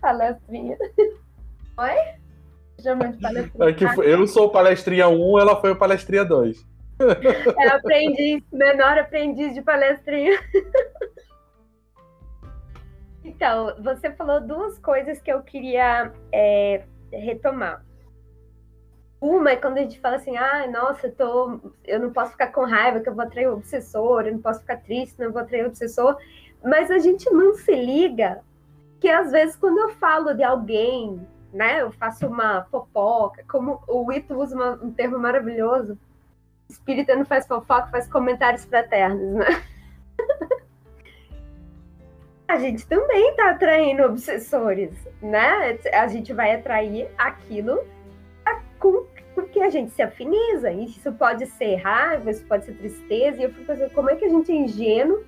Palestrinha. Oi? Chamando de palestrinha. É que eu sou o palestrinha 1, ela foi o palestrinha 2. É aprendiz, menor aprendiz de palestrinha. Então, você falou duas coisas que eu queria é, retomar. Uma é quando a gente fala assim, ah, nossa, eu, tô, eu não posso ficar com raiva que eu vou atrair o obsessor, eu não posso ficar triste, não vou atrair o obsessor. Mas a gente não se liga que às vezes quando eu falo de alguém, né, eu faço uma fofoca, como o Ito usa uma- um termo maravilhoso, espírita não faz fofoca, faz comentários fraternos, né? A gente também tá atraindo obsessores, né? A gente vai atrair aquilo com que a gente se afiniza. Isso pode ser raiva, isso pode ser tristeza. E eu fico pensando, como é que a gente é ingênuo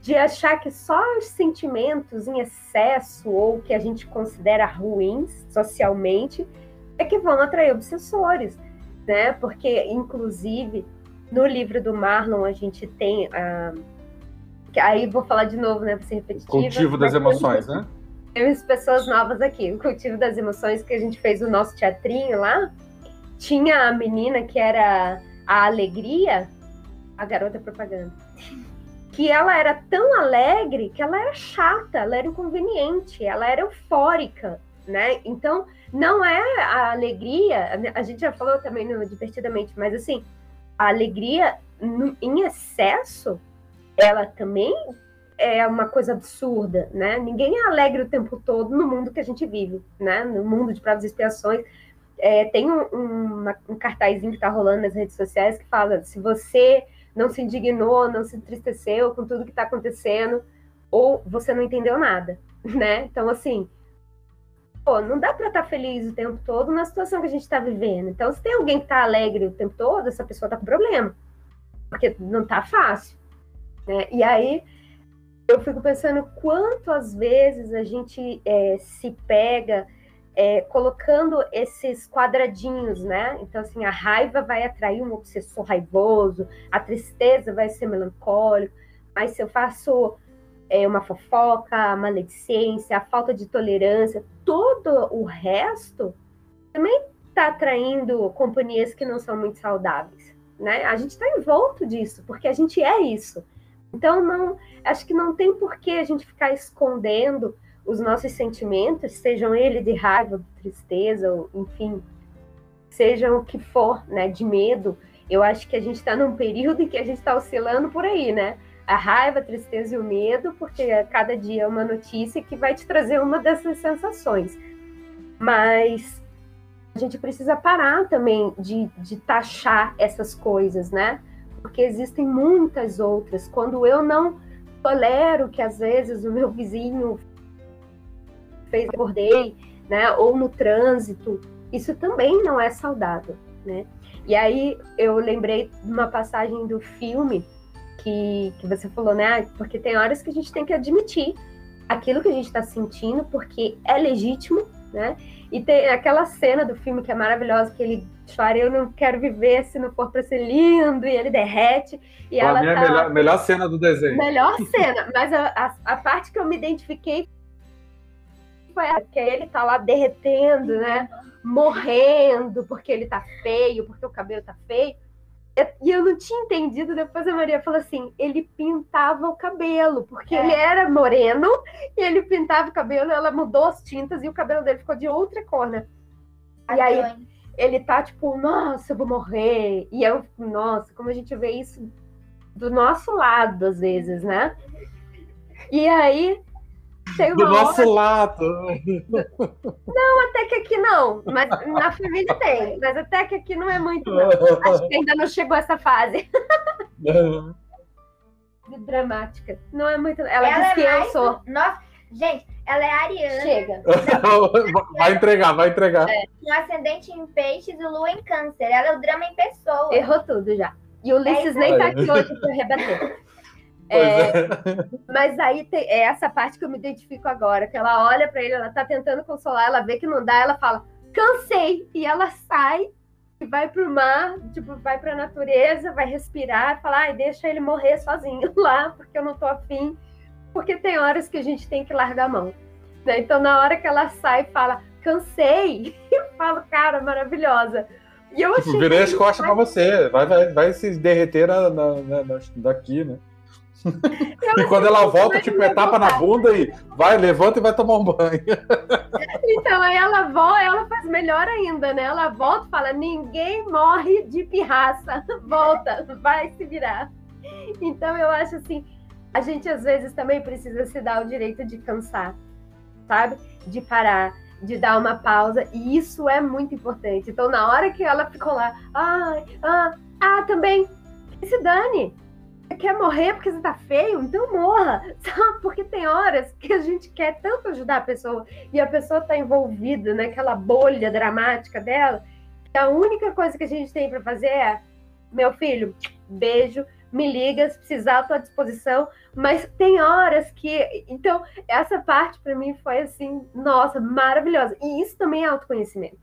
de achar que só os sentimentos em excesso ou que a gente considera ruins socialmente é que vão atrair obsessores, né? Porque, inclusive, no livro do Marlon a gente tem a. Aí vou falar de novo, né? Pra ser repetitiva. Cultivo das emoções, né? Temos pessoas novas aqui. O Cultivo das Emoções, que a gente fez o nosso teatrinho lá, tinha a menina que era a alegria, a garota propaganda, que ela era tão alegre que ela era chata, ela era inconveniente, ela era eufórica, né? Então, não é a alegria, a gente já falou também no Divertidamente, mas assim, a alegria em excesso, ela também é uma coisa absurda, né? Ninguém é alegre o tempo todo no mundo que a gente vive, né? No mundo de provas e expiações. É, tem um, um, um cartazinho que tá rolando nas redes sociais que fala: se você não se indignou, não se entristeceu com tudo que tá acontecendo, ou você não entendeu nada, né? Então, assim, pô, não dá pra estar feliz o tempo todo na situação que a gente tá vivendo. Então, se tem alguém que tá alegre o tempo todo, essa pessoa tá com problema, porque não tá fácil, né? E aí eu fico pensando quanto às vezes a gente é, se pega é, colocando esses quadradinhos, né? Então, assim, a raiva vai atrair um obsessor raivoso, a tristeza vai ser melancólico, mas se eu faço é, uma fofoca, a maledicência, a falta de tolerância, todo o resto também está atraindo companhias que não são muito saudáveis, né? A gente está envolto disso, porque a gente é isso. Então, não, acho que não tem por que a gente ficar escondendo os nossos sentimentos, sejam eles de raiva, de tristeza, ou, enfim, sejam o que for, né, de medo. Eu acho que a gente está num período em que a gente está oscilando por aí, né? A raiva, a tristeza e o medo, porque cada dia é uma notícia que vai te trazer uma dessas sensações. Mas a gente precisa parar também de, de taxar essas coisas, né? Porque existem muitas outras. Quando eu não tolero que às vezes o meu vizinho fez acordei, né? Ou no trânsito, isso também não é saudável, né? E aí eu lembrei de uma passagem do filme que, que você falou, né? Porque tem horas que a gente tem que admitir aquilo que a gente está sentindo, porque é legítimo, né? E tem aquela cena do filme que é maravilhosa, que ele chora, eu não quero viver se não for para ser lindo, e ele derrete. E Pra ela é tá... a melhor, melhor cena do desenho. Melhor cena, mas a, a, a parte que eu me identifiquei foi a que ele tá lá derretendo, né? Morrendo porque ele tá feio, porque o cabelo tá feio. E eu não tinha entendido, depois a Maria falou assim: ele pintava o cabelo, porque ele era moreno e ele pintava o cabelo, ela mudou as tintas e o cabelo dele ficou de outra cor, né? E aí ele tá tipo, nossa, eu vou morrer. E eu, nossa, como a gente vê isso do nosso lado, às vezes, né? E aí tem uma Do nosso hora- lado. Não, até que aqui não. Mas na família tem. Mas até que aqui não é muito, não. Acho que ainda não chegou essa fase de dramática. Não é muito. Ela, Ela diz é que eu mais- sou. Nossa, gente, ela é ariana, Chega. vai entregar, vai entregar. com ascendente em peixes e lua em câncer. Ela é o drama em pessoa. Errou tudo já. E o Ulisses É nem tá aqui hoje para rebater. É, é. Mas aí tem é essa parte que eu me identifico agora, que ela olha pra ele, ela tá tentando consolar, ela vê que não dá, ela fala, cansei, e ela sai e vai pro mar, tipo, vai pra natureza, vai respirar, fala, ai, deixa ele morrer sozinho lá, porque eu não tô afim, porque tem horas que a gente tem que largar a mão. né? Então, na hora que ela sai e fala, cansei, eu falo, cara, maravilhosa. E eu achei Tipo, virei as costas pra você. Vai, vai, vai se derreter na- na- na- daqui, né? E quando ela volta, tipo, é tapa na bunda e vai, levanta e vai tomar um banho. Então, aí ela volta, ela faz melhor ainda, né? Ela volta e fala: ninguém morre de pirraça. Volta, vai se virar. Então, eu acho assim: a gente às vezes também precisa se dar o direito de cansar, sabe? De parar, de dar uma pausa. E isso é muito importante. Então, na hora que ela ficou lá, ai, ah, ah, também, que se dane. Quer morrer porque você tá feio? Então morra, sabe? Porque tem horas que a gente quer tanto ajudar a pessoa e a pessoa tá envolvida naquela bolha dramática dela, que a única coisa que a gente tem para fazer é: meu filho, beijo, me liga, se precisar, eu tô à disposição. Mas tem horas que. Então, essa parte para mim foi assim, nossa, maravilhosa. E isso também é autoconhecimento.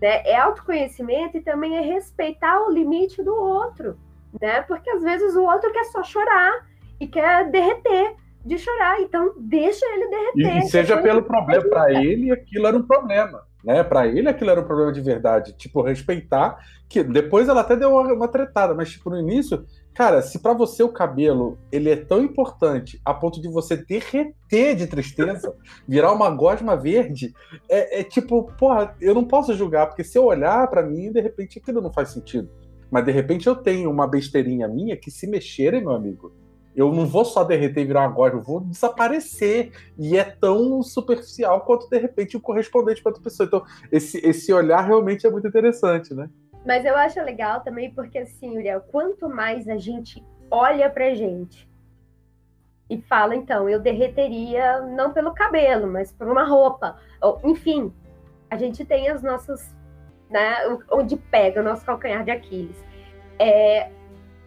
Né? É autoconhecimento e também é respeitar o limite do outro. Né? Porque às vezes o outro quer só chorar e quer derreter de chorar. Então, deixa ele derreter. e seja pelo problema, pra ele aquilo era um problema. Né? Pra ele aquilo era um problema de verdade. Tipo, respeitar. que Depois ela até deu uma, uma tretada, mas tipo, no início, cara, se pra você o cabelo ele é tão importante a ponto de você derreter de tristeza, virar uma gosma verde, é, é tipo, porra, eu não posso julgar, porque se eu olhar pra mim, de repente aquilo não faz sentido. Mas de repente eu tenho uma besteirinha minha que se mexerem, meu amigo, eu não vou só derreter e virar uma eu vou desaparecer. E é tão superficial quanto, de repente, o correspondente para outra pessoa. Então, esse, esse olhar realmente é muito interessante, né? Mas eu acho legal também porque, assim, Uriel, quanto mais a gente olha pra gente e fala, então, eu derreteria não pelo cabelo, mas por uma roupa, ou, enfim, a gente tem as nossas, né, onde pega o nosso calcanhar de Aquiles. É,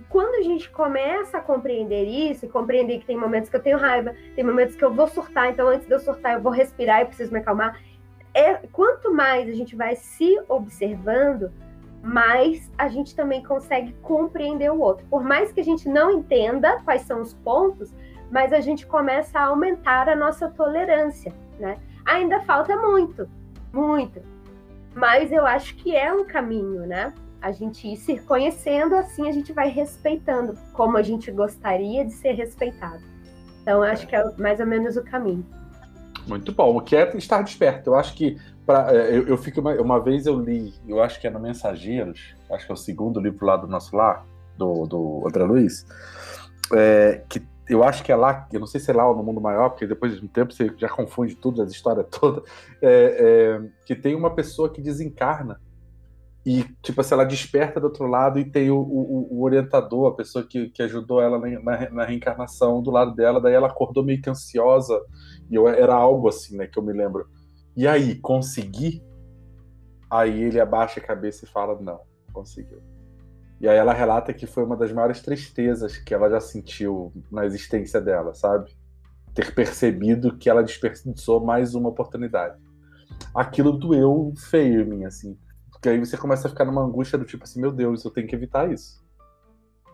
quando a gente começa a compreender isso, e compreender que tem momentos que eu tenho raiva, tem momentos que eu vou surtar, então antes de eu surtar eu vou respirar, eu preciso me acalmar. É, quanto mais a gente vai se observando, mais a gente também consegue compreender o outro. Por mais que a gente não entenda quais são os pontos, mas a gente começa a aumentar a nossa tolerância, né? Ainda falta muito, muito. Mas eu acho que é um caminho, né? A gente ir se conhecendo, assim a gente vai respeitando como a gente gostaria de ser respeitado. Então, acho que é mais ou menos o caminho. Muito bom. O que é estar desperto? Eu acho que pra, é, eu, eu fico uma, uma vez eu li, eu acho que é no Mensageiros, acho que é o segundo livro lá do nosso lar, do, do André Luiz, é, que eu acho que é lá, eu não sei se é lá ou no Mundo Maior, porque depois de um tempo você já confunde tudo, a história toda, é, é, que tem uma pessoa que desencarna e, tipo assim, ela desperta do outro lado e tem o, o, o orientador, a pessoa que, que ajudou ela na, na, na, reencarnação do lado dela, daí ela acordou meio que ansiosa, e eu, era algo assim, né, que eu me lembro. E aí, consegui? Aí ele abaixa a cabeça e fala, não, conseguiu. E aí ela relata que foi uma das maiores tristezas que ela já sentiu na existência dela, sabe? Ter percebido que ela desperdiçou mais uma oportunidade. Aquilo doeu feio em mim, assim. Porque aí você começa a ficar numa angústia do tipo assim, meu Deus, eu tenho que evitar isso.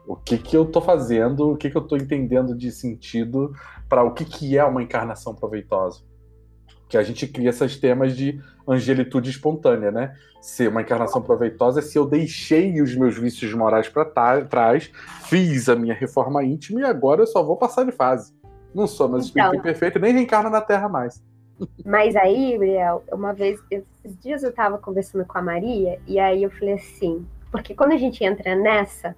O que que eu tô fazendo, o que que eu tô entendendo de sentido para o que que é uma encarnação proveitosa? Que a gente cria esses temas de angelitude espontânea, né? Ser uma encarnação proveitosa é se eu deixei os meus vícios morais para trás, fiz a minha reforma íntima e agora eu só vou passar de fase. Não sou mais espírito então, perfeito, nem reencarna na Terra mais. Mas aí, Gabriel, uma vez, esses dias eu estava conversando com a Maria, e aí eu falei assim, porque quando a gente entra nessa,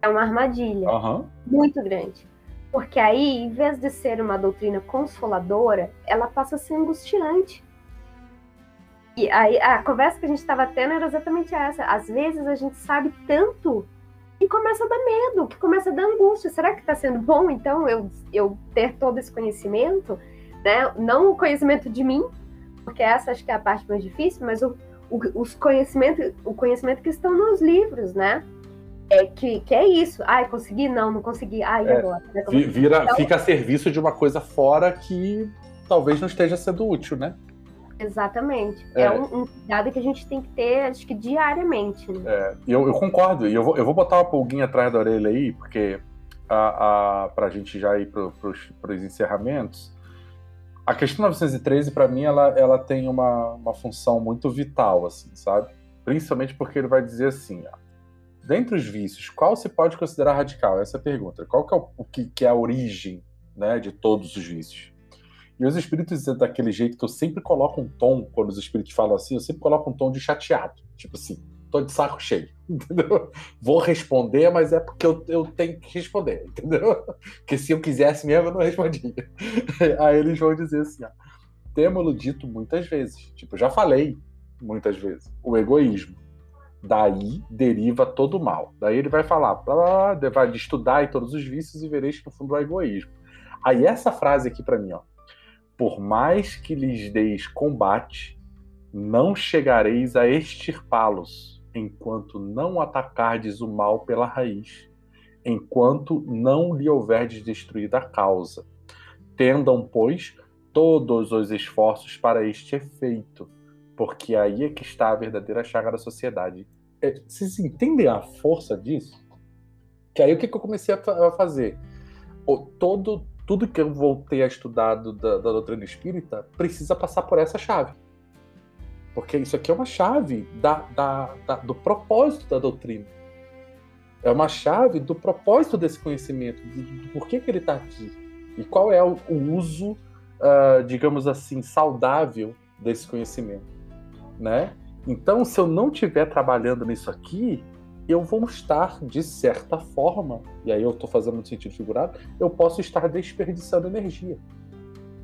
é uma armadilha uhum. muito grande. Porque aí, em vez de ser uma doutrina consoladora, ela passa a ser angustiante. E aí, a conversa que a gente estava tendo era exatamente essa. Às vezes a gente sabe tanto que começa a dar medo, que começa a dar angústia. Será que está sendo bom, então, eu, eu ter todo esse conhecimento? Né? Não o conhecimento de mim, porque essa acho que é a parte mais difícil, mas o, o, os conhecimento, o conhecimento que estão nos livros, né? É, que, que é isso. Ai, consegui? Não, não consegui. Ai, é, agora? Vira, então, fica a serviço de uma coisa fora que talvez não esteja sendo útil, né? Exatamente. É, é um, um, cuidado que a gente tem que ter, acho que diariamente. Né? É, eu, eu concordo. E eu vou, eu vou botar uma pulguinha atrás da orelha aí, porque a, a, pra gente já ir pro, pros, pros encerramentos, a questão 913, para mim, ela, ela tem uma, uma função muito vital, assim, sabe? Principalmente porque ele vai dizer assim, ó, dentre os vícios, qual se pode considerar radical? Essa é a pergunta. Qual que é o, o que, que, é a origem né, de todos os vícios? E os espíritos, daquele jeito que eu sempre coloco um tom, quando os espíritos falam assim, eu sempre coloco um tom de chateado. Tipo assim, tô de saco cheio, entendeu? Vou responder, mas é porque eu, eu tenho que responder, entendeu? Porque se eu quisesse mesmo, eu não respondia. Aí eles vão dizer assim, ó, temos dito muitas vezes, tipo, já falei muitas vezes, o egoísmo. Daí deriva todo o mal. Daí ele vai falar, blá, blá, vai estudar todos os vícios e vereis que no fundo é o egoísmo. Aí essa frase aqui para mim, ó. Por mais que lhes deis combate, não chegareis a extirpá-los, enquanto não atacardes o mal pela raiz, enquanto não lhe houverdes destruído a causa. Tendam, pois, todos os esforços para este efeito, porque aí é que está a verdadeira chaga da sociedade. É, vocês entendem a força disso? Que aí o que, que eu comecei a, fazer? O, todo, tudo que eu voltei a estudar do, da, da doutrina espírita precisa passar por essa chave. Porque isso aqui é uma chave da, da, da, do propósito da doutrina. É uma chave do propósito desse conhecimento, do, do porquê que ele está aqui. E qual é o, o uso, uh, digamos assim, saudável desse conhecimento né? Então, se eu não estiver trabalhando nisso aqui, eu vou estar, de certa forma, e aí eu estou fazendo no sentido figurado, eu posso estar desperdiçando energia.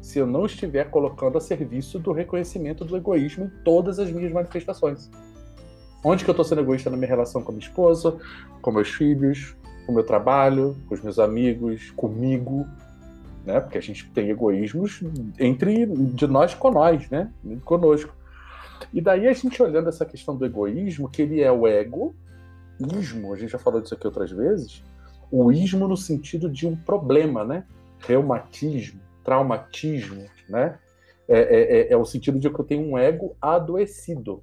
Se eu não estiver colocando a serviço do reconhecimento do egoísmo em todas as minhas manifestações. Onde que eu estou sendo egoísta na minha relação com a minha esposa, com meus filhos, com o meu trabalho, com os meus amigos, comigo, né? Porque a gente tem egoísmos entre de nós com nós, né? Conosco. E daí a gente olhando essa questão do egoísmo, que ele é o ego, ismo, a gente já falou disso aqui outras vezes, o ismo no sentido de um problema, né? Reumatismo, traumatismo, né? É, é, é, é o sentido de que eu tenho um ego adoecido.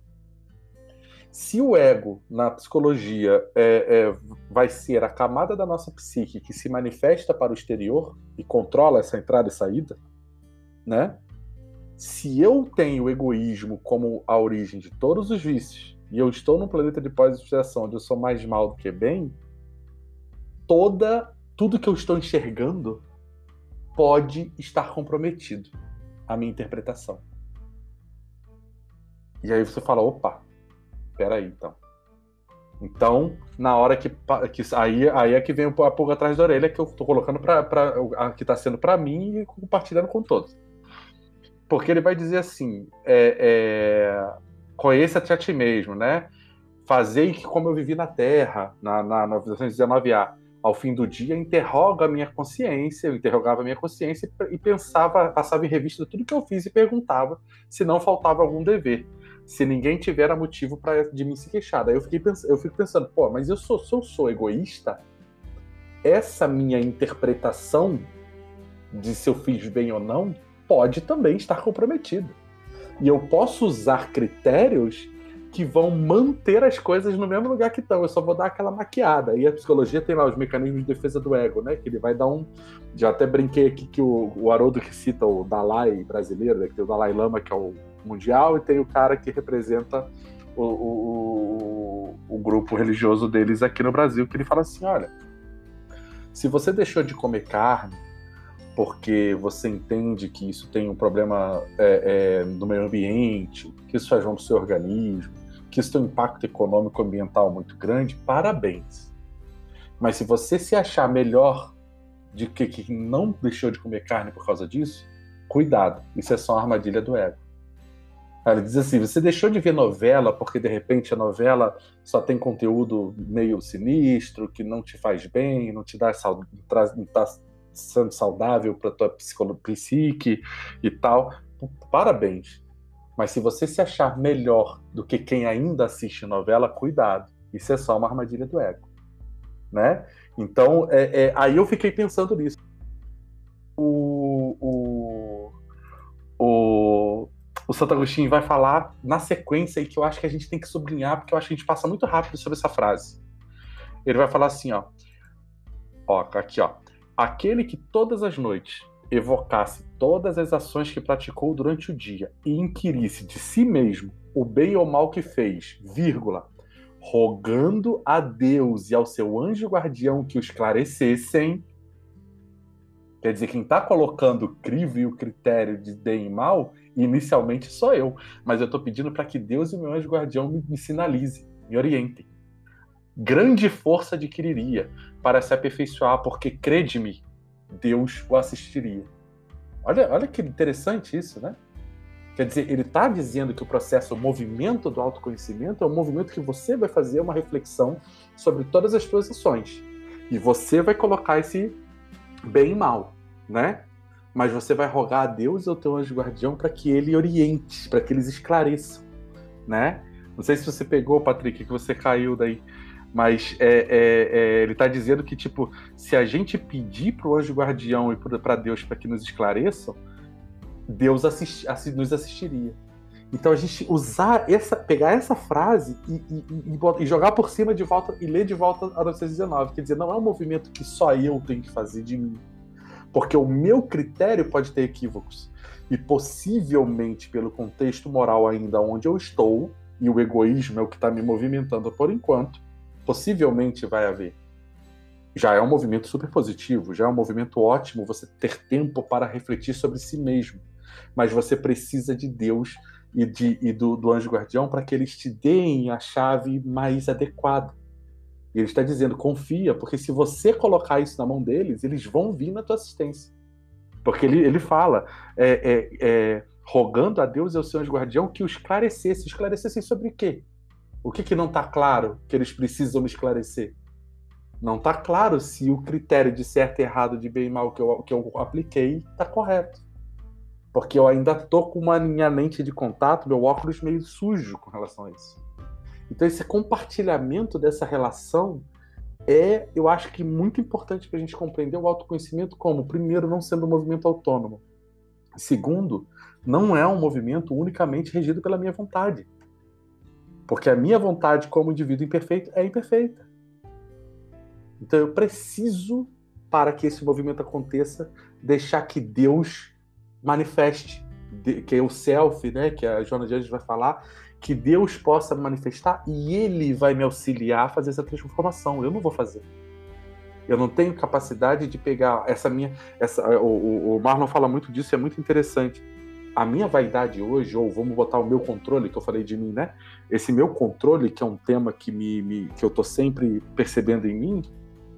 Se o ego, na psicologia, é, é, vai ser a camada da nossa psique que se manifesta para o exterior e controla essa entrada e saída, né? se eu tenho egoísmo como a origem de todos os vícios, e eu estou num planeta de pós-expiação onde eu sou mais mal do que bem, toda tudo que eu estou enxergando pode estar comprometido a minha interpretação. E aí você fala, opa, peraí, então. Então, na hora que, que aí, aí é que vem a pulga atrás da orelha que eu tô colocando para que tá sendo para mim e compartilhando com todos. Porque ele vai dizer assim: é, é, conheça-te a ti mesmo, né? Fazei que como eu vivi na Terra, na, na 919A, ao fim do dia, interroga a minha consciência, eu interrogava a minha consciência e pensava, passava em revista tudo que eu fiz e perguntava se não faltava algum dever. Se ninguém tiver motivo para de mim se queixar. Daí eu, fiquei pens eu fico pensando, pô, mas eu sou, se eu sou egoísta, essa minha interpretação de se eu fiz bem ou não pode também estar comprometido. E eu posso usar critérios que vão manter as coisas no mesmo lugar que estão. Eu só vou dar aquela maquiada. E a psicologia tem lá os mecanismos de defesa do ego, né? Que ele vai dar um. Já até brinquei aqui que o, o Haroldo que cita o Dalai brasileiro, né? que tem o Dalai Lama, que é o mundial, e tem o cara que representa o, o, o, o grupo religioso deles aqui no Brasil, que ele fala assim: olha, se você deixou de comer carne porque você entende que isso tem um problema é, é, no meio ambiente, que isso faz mal para o seu organismo, que isso tem um impacto econômico ambiental muito grande, parabéns. Mas se você se achar melhor de que, que não deixou de comer carne por causa disso, cuidado, isso é só uma armadilha do ego. Ele diz assim: você deixou de ver novela porque de repente a novela só tem conteúdo meio sinistro, que não te faz bem, não te dá saúde, não tá sendo saudável para tua psique e tal. Parabéns. Mas se você se achar melhor do que quem ainda assiste novela, cuidado. Isso é só uma armadilha do ego, né? Então, é, é, aí eu fiquei pensando nisso. O, o, o, o Santo Agostinho vai falar na sequência aí que eu acho que a gente tem que sublinhar, porque eu acho que a gente passa muito rápido sobre essa frase. Ele vai falar assim, ó. Ó, aqui, ó aquele que todas as noites evocasse todas as ações que praticou durante o dia e inquirisse de si mesmo o bem ou mal que fez, vírgula, rogando a Deus e ao seu anjo guardião que o esclarecessem. Quer dizer, quem está colocando o crivo e o critério de bem e mal, inicialmente sou eu. Mas eu estou pedindo para que Deus e meu anjo guardião me, me sinalizem, me orientem grande força adquiriria para se aperfeiçoar, porque crede-me, Deus o assistiria. Olha, olha que interessante isso, né? Quer dizer, ele está dizendo que o processo, o movimento do autoconhecimento é um movimento que você vai fazer uma reflexão sobre todas as suas ações. E você vai colocar esse bem e mal, né? Mas você vai rogar a Deus e ao teu anjo guardião para que ele oriente, para que eles esclareçam, né? Não sei se você pegou, Patrick, que você caiu daí. Mas é, é, é, ele está dizendo que, tipo, se a gente pedir para o anjo guardião e para Deus para que nos esclareçam, Deus nos assistiria. Então a gente usar essa, pegar essa frase e, e, e, e, jogar por cima de volta e ler de volta a 919. Quer dizer, não é um movimento que só eu tenho que fazer de mim. Porque o meu critério pode ter equívocos. E possivelmente, pelo contexto moral ainda onde eu estou, e o egoísmo é o que está me movimentando por enquanto, possivelmente vai haver. Já é um movimento super positivo, já é um movimento ótimo você ter tempo para refletir sobre si mesmo. Mas você precisa de Deus e, de, e do, do anjo guardião para que eles te deem a chave mais adequada. E ele está dizendo: confia, porque se você colocar isso na mão deles, eles vão vir na tua assistência. Porque ele, ele fala, é, é, é, rogando a Deus e ao seu anjo guardião que o esclarecesse. Esclarecessem sobre o quê? O que, que não está claro que eles precisam me esclarecer? Não está claro se o critério de certo e errado, de bem e mal que eu, que eu apliquei está correto. Porque eu ainda tô com uma minha lente de contato, meu óculos meio sujo com relação a isso. Então esse compartilhamento dessa relação é, eu acho que muito importante para a gente compreender o autoconhecimento como, primeiro, não sendo um movimento autônomo. Segundo, não é um movimento unicamente regido pela minha vontade. Porque a minha vontade como indivíduo imperfeito é imperfeita. Então eu preciso, para que esse movimento aconteça, deixar que Deus manifeste, que é o self, né? Que a Joana de Anjos vai falar, que Deus possa manifestar e Ele vai me auxiliar a fazer essa transformação. Eu não vou fazer. Eu não tenho capacidade de pegar essa minha. Essa, o, o, o Marlon fala muito disso, é muito interessante. A minha vaidade hoje, ou vamos botar o meu controle, que eu falei de mim, né? Esse meu controle, que é um tema que, me, me- que eu tô sempre percebendo em mim,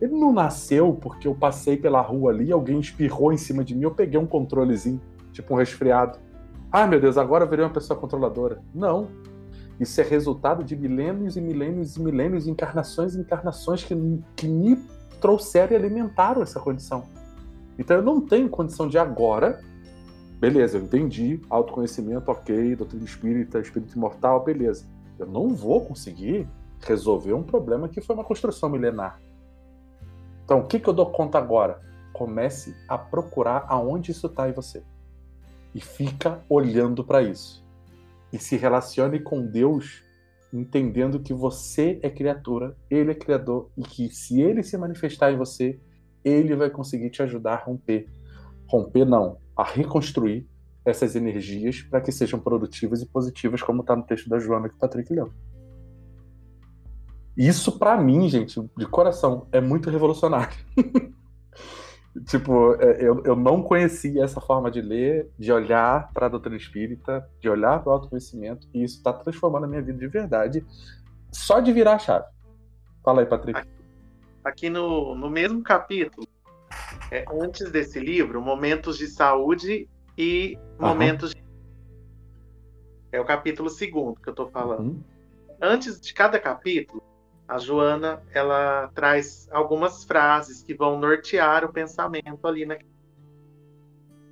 ele não nasceu porque eu passei pela rua ali, alguém espirrou em cima de mim, eu peguei um controlezinho, tipo um resfriado. Ah, meu Deus, agora eu virei uma pessoa controladora. Não. Isso é resultado de milênios e milênios e milênios, encarnações e encarnações que, que me trouxeram e alimentaram essa condição. Então eu não tenho condição de agora. Beleza, eu entendi, autoconhecimento, ok, doutrina espírita, espírito imortal, beleza. Eu não vou conseguir resolver um problema que foi uma construção milenar. Então, o que, que eu dou conta agora? Comece a procurar aonde isso está em você. E fica olhando para isso. E se relacione com Deus, entendendo que você é criatura, Ele é criador, e que se Ele se manifestar em você, Ele vai conseguir te ajudar a romper. Romper não, a reconstruir essas energias para que sejam produtivas e positivas, como está no texto da Joana que o Patrick leu. Isso, para mim, gente, de coração, é muito revolucionário. tipo, é, eu, eu não conhecia essa forma de ler, de olhar para a doutrina espírita, de olhar para o autoconhecimento, e isso está transformando a minha vida de verdade, só de virar a chave. Fala aí, Patrick. Aqui no, no mesmo capítulo, é, antes desse livro, Momentos de Saúde e. Momentos de. É o capítulo segundo que eu tô falando. Uhum. Antes de cada capítulo, a Joana ela traz algumas frases que vão nortear o pensamento ali na.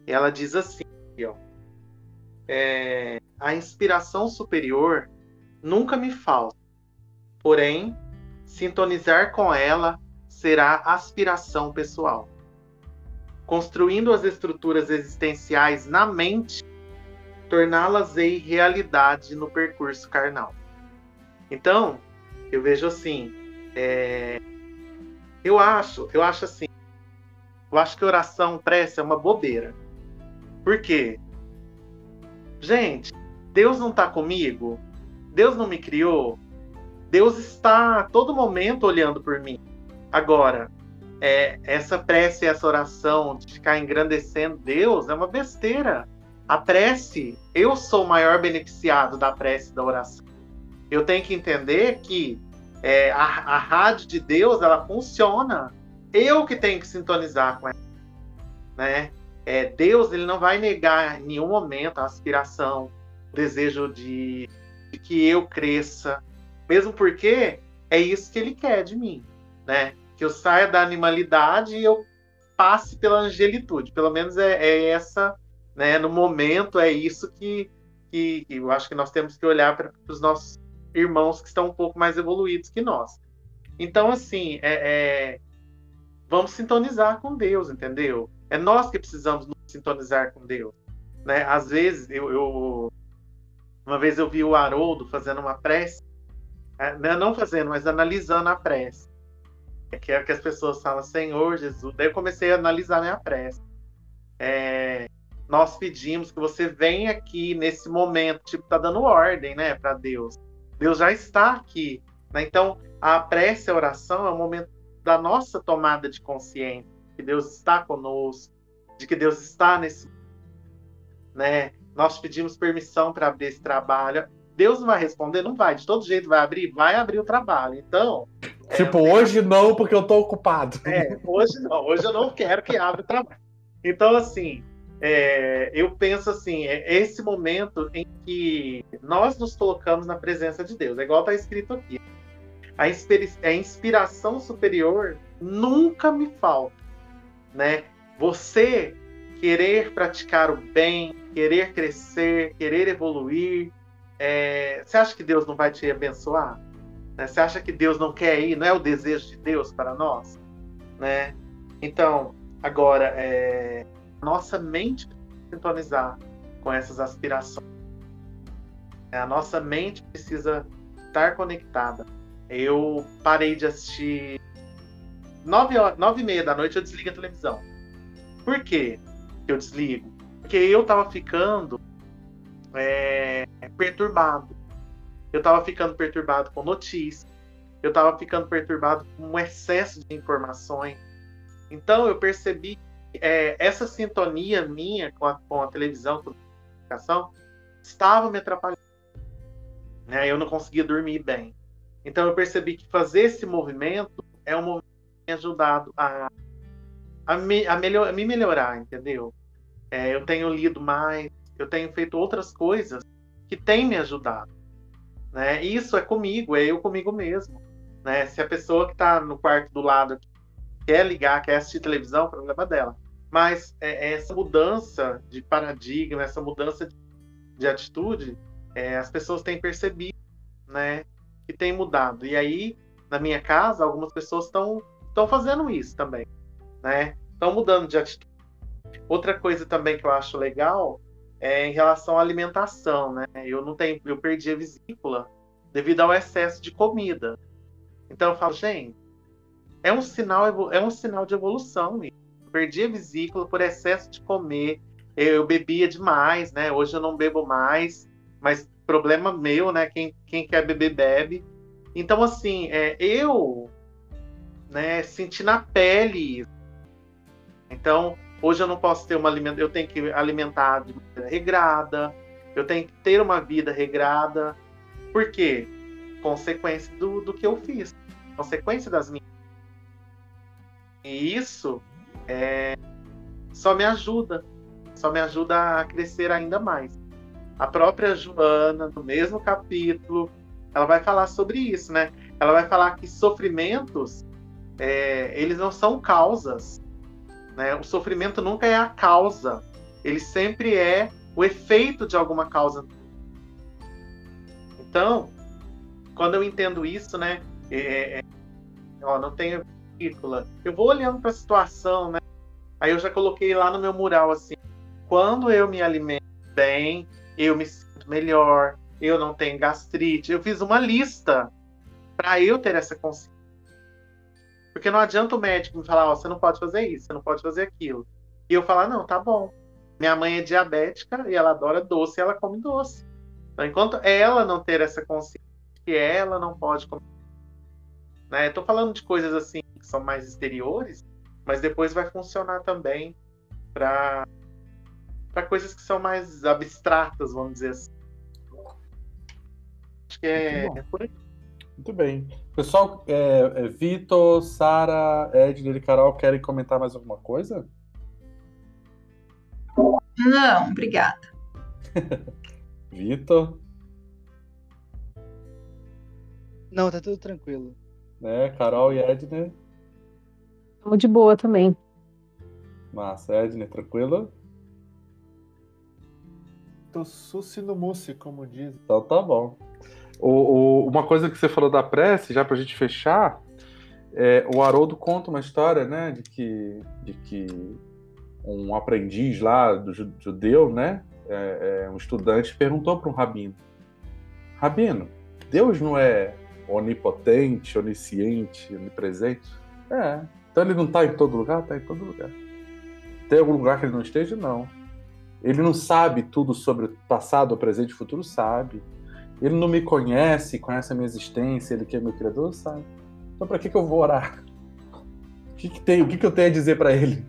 Ela diz assim, ó, é, a inspiração superior nunca me falta, porém sintonizar com ela será aspiração pessoal. Construindo as estruturas existenciais na mente, torná-las-ei realidade no percurso carnal. Então, eu vejo assim, é, eu acho, eu acho assim, eu acho que oração, prece é uma bobeira. Por quê? Gente, Deus não está comigo? Deus não me criou? Deus está a todo momento olhando por mim. Agora, é, essa prece, essa oração de ficar engrandecendo Deus é uma besteira. A prece, eu sou o maior beneficiado da prece da oração. Eu tenho que entender que é, a, a rádio de Deus ela funciona. Eu que tenho que sintonizar com ela, né? É, Deus ele não vai negar em nenhum momento a aspiração, o desejo de, de que eu cresça, mesmo porque é isso que Ele quer de mim, né? Que eu saia da animalidade e eu passe pela angelitude. Pelo menos é, é essa, né? No momento é isso que, que, que eu acho que nós temos que olhar para os nossos irmãos que estão um pouco mais evoluídos que nós. Então, assim, é, é, vamos sintonizar com Deus, entendeu? É nós que precisamos nos sintonizar com Deus. Né? Às vezes, eu, eu uma vez eu vi o Haroldo fazendo uma prece, é, né, não fazendo, mas analisando a prece. Que é que as pessoas falam, Senhor Jesus. Daí eu comecei a analisar minha prece. É, nós pedimos que você venha aqui nesse momento, tipo, tá dando ordem, né, para Deus. Deus já está aqui. Né? Então, a prece, a oração é o momento da nossa tomada de consciência, que Deus está conosco, de que Deus está nesse. Né? Nós pedimos permissão para abrir esse trabalho. Deus não vai responder? Não vai. De todo jeito vai abrir? Vai abrir o trabalho. Então. Tipo, hoje não, porque eu tô ocupado. É, hoje não. Hoje eu não quero que abra o trabalho. Então, assim, é, eu penso assim, é esse momento em que nós nos colocamos na presença de Deus, é igual está escrito aqui. A, a inspiração superior nunca me falta, né? Você querer praticar o bem, querer crescer, querer evoluir, é, você acha que Deus não vai te abençoar? Né? Você acha que Deus não quer ir? Não é o desejo de Deus para nós, né? Então, agora é, nossa mente precisa sintonizar com essas aspirações. A nossa mente precisa estar conectada. Eu parei de assistir nove, horas, nove e meia da noite, eu desligo a televisão. Por quê que eu desligo? Porque eu tava ficando é, perturbado. Eu estava ficando perturbado com notícias. Eu estava ficando perturbado com um excesso de informações. Então eu percebi é, essa sintonia minha com a, com a televisão, com a comunicação, estava me atrapalhando. Né? Eu não conseguia dormir bem. Então eu percebi que fazer esse movimento é um movimento que tem ajudado a, a, me, a, melhor, a me melhorar, entendeu? É, eu tenho lido mais, eu tenho feito outras coisas que têm me ajudado. Né? Isso é comigo, é eu comigo mesmo. Né? Se a pessoa que está no quarto do lado quer ligar, quer assistir televisão, o problema dela. Mas é, é, essa mudança de paradigma, essa mudança de, de atitude, é, as pessoas têm percebido, né, que tem mudado. E aí, na minha casa, algumas pessoas estão estão fazendo isso também, né? Estão mudando de atitude. Outra coisa também que eu acho legal é em relação à alimentação, né? Eu não tenho, eu perdi a vesícula devido ao excesso de comida. Então eu falo, gente, é um sinal, é um sinal de evolução. Eu perdi a vesícula por excesso de comer. Eu bebia demais, né? Hoje eu não bebo mais, mas problema meu, né? Quem, quem quer beber bebe. Então assim, é, eu, né? Senti na pele. Então Hoje eu não posso ter uma alimentação, eu tenho que alimentar de maneira regrada, eu tenho que ter uma vida regrada. Por quê? Consequência do, do que eu fiz, consequência das minhas. E isso é, só me ajuda, só me ajuda a crescer ainda mais. A própria Joana, no mesmo capítulo, ela vai falar sobre isso, né? Ela vai falar que sofrimentos, é, eles não são causas, né? O sofrimento nunca é a causa, ele sempre é o efeito de alguma causa. Então, quando eu entendo isso, né? É, é, ó, não tenho vírgula. Eu vou olhando para a situação, né? Aí eu já coloquei lá no meu mural assim: quando eu me alimento bem, eu me sinto melhor, eu não tenho gastrite. Eu fiz uma lista para eu ter essa consciência. Porque não adianta o médico me falar, ó, oh, você não pode fazer isso, você não pode fazer aquilo. E eu falar, não, tá bom. Minha mãe é diabética e ela adora doce e ela come doce. Então, enquanto ela não ter essa consciência que ela não pode comer. Né? Estou falando de coisas assim que são mais exteriores, mas depois vai funcionar também para para coisas que são mais abstratas, vamos dizer assim. Acho que é, é por aí. Muito bem. Pessoal, é, é Vitor, Sara, Edner e Carol querem comentar mais alguma coisa? Não, obrigada. Vitor? Não, tá tudo tranquilo. Né, Carol e Edner? Estamos de boa também. Massa, Edner, tranquila? Tô suci no mousse, como diz. Então tá bom. O, o, uma coisa que você falou da prece, já para a gente fechar, é, o Haroldo conta uma história, né, de que, de que um aprendiz lá do judeu, né, é, é, um estudante perguntou para um rabino: Rabino, Deus não é onipotente, onisciente, onipresente? É. Então ele não está em todo lugar? Está em todo lugar. Tem algum lugar que ele não esteja? Não. Ele não sabe tudo sobre o passado, o presente e o futuro? Sabe. Ele não me conhece, conhece a minha existência, ele que é meu criador, sabe? Então para que, que eu vou orar? O que, que, tem, o que, que eu tenho a dizer para ele?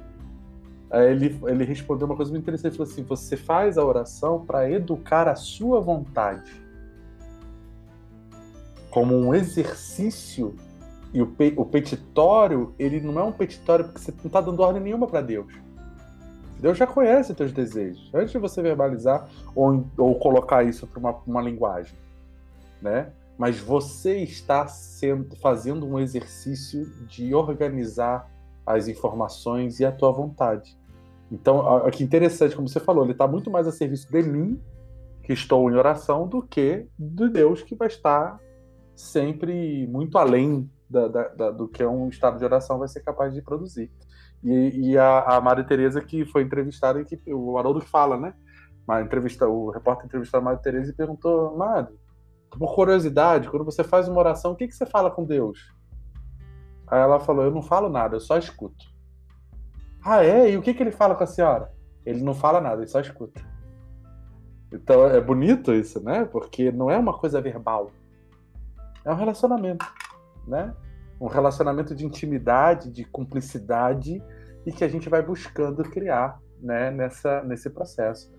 Aí ele, ele respondeu uma coisa muito interessante, ele falou assim, você faz a oração para educar a sua vontade. Como um exercício, e o, pe, o petitório, ele não é um petitório porque você não está dando ordem nenhuma para Deus. Deus já conhece teus desejos. Antes de você verbalizar ou, ou colocar isso para uma, uma linguagem, né? Mas você está sendo, fazendo um exercício de organizar as informações e a tua vontade. Então, que interessante, como você falou, ele está muito mais a serviço de mim, que estou em oração, do que de Deus, que vai estar sempre muito além da, da, da, do que um estado de oração vai ser capaz de produzir. E, e a, a Maria Tereza que foi entrevistada que o Haroldo fala, né? Uma entrevista, o repórter entrevistou a Maria Tereza e perguntou, Madre, por curiosidade, quando você faz uma oração, o que, que você fala com Deus? Aí ela falou, eu não falo nada, eu só escuto. Ah, é? E o que, que ele fala com a senhora? Ele não fala nada, ele só escuta. Então é bonito isso, né? Porque não é uma coisa verbal. É um relacionamento, né? Um relacionamento de intimidade, de cumplicidade e que a gente vai buscando criar, né, nessa nesse processo.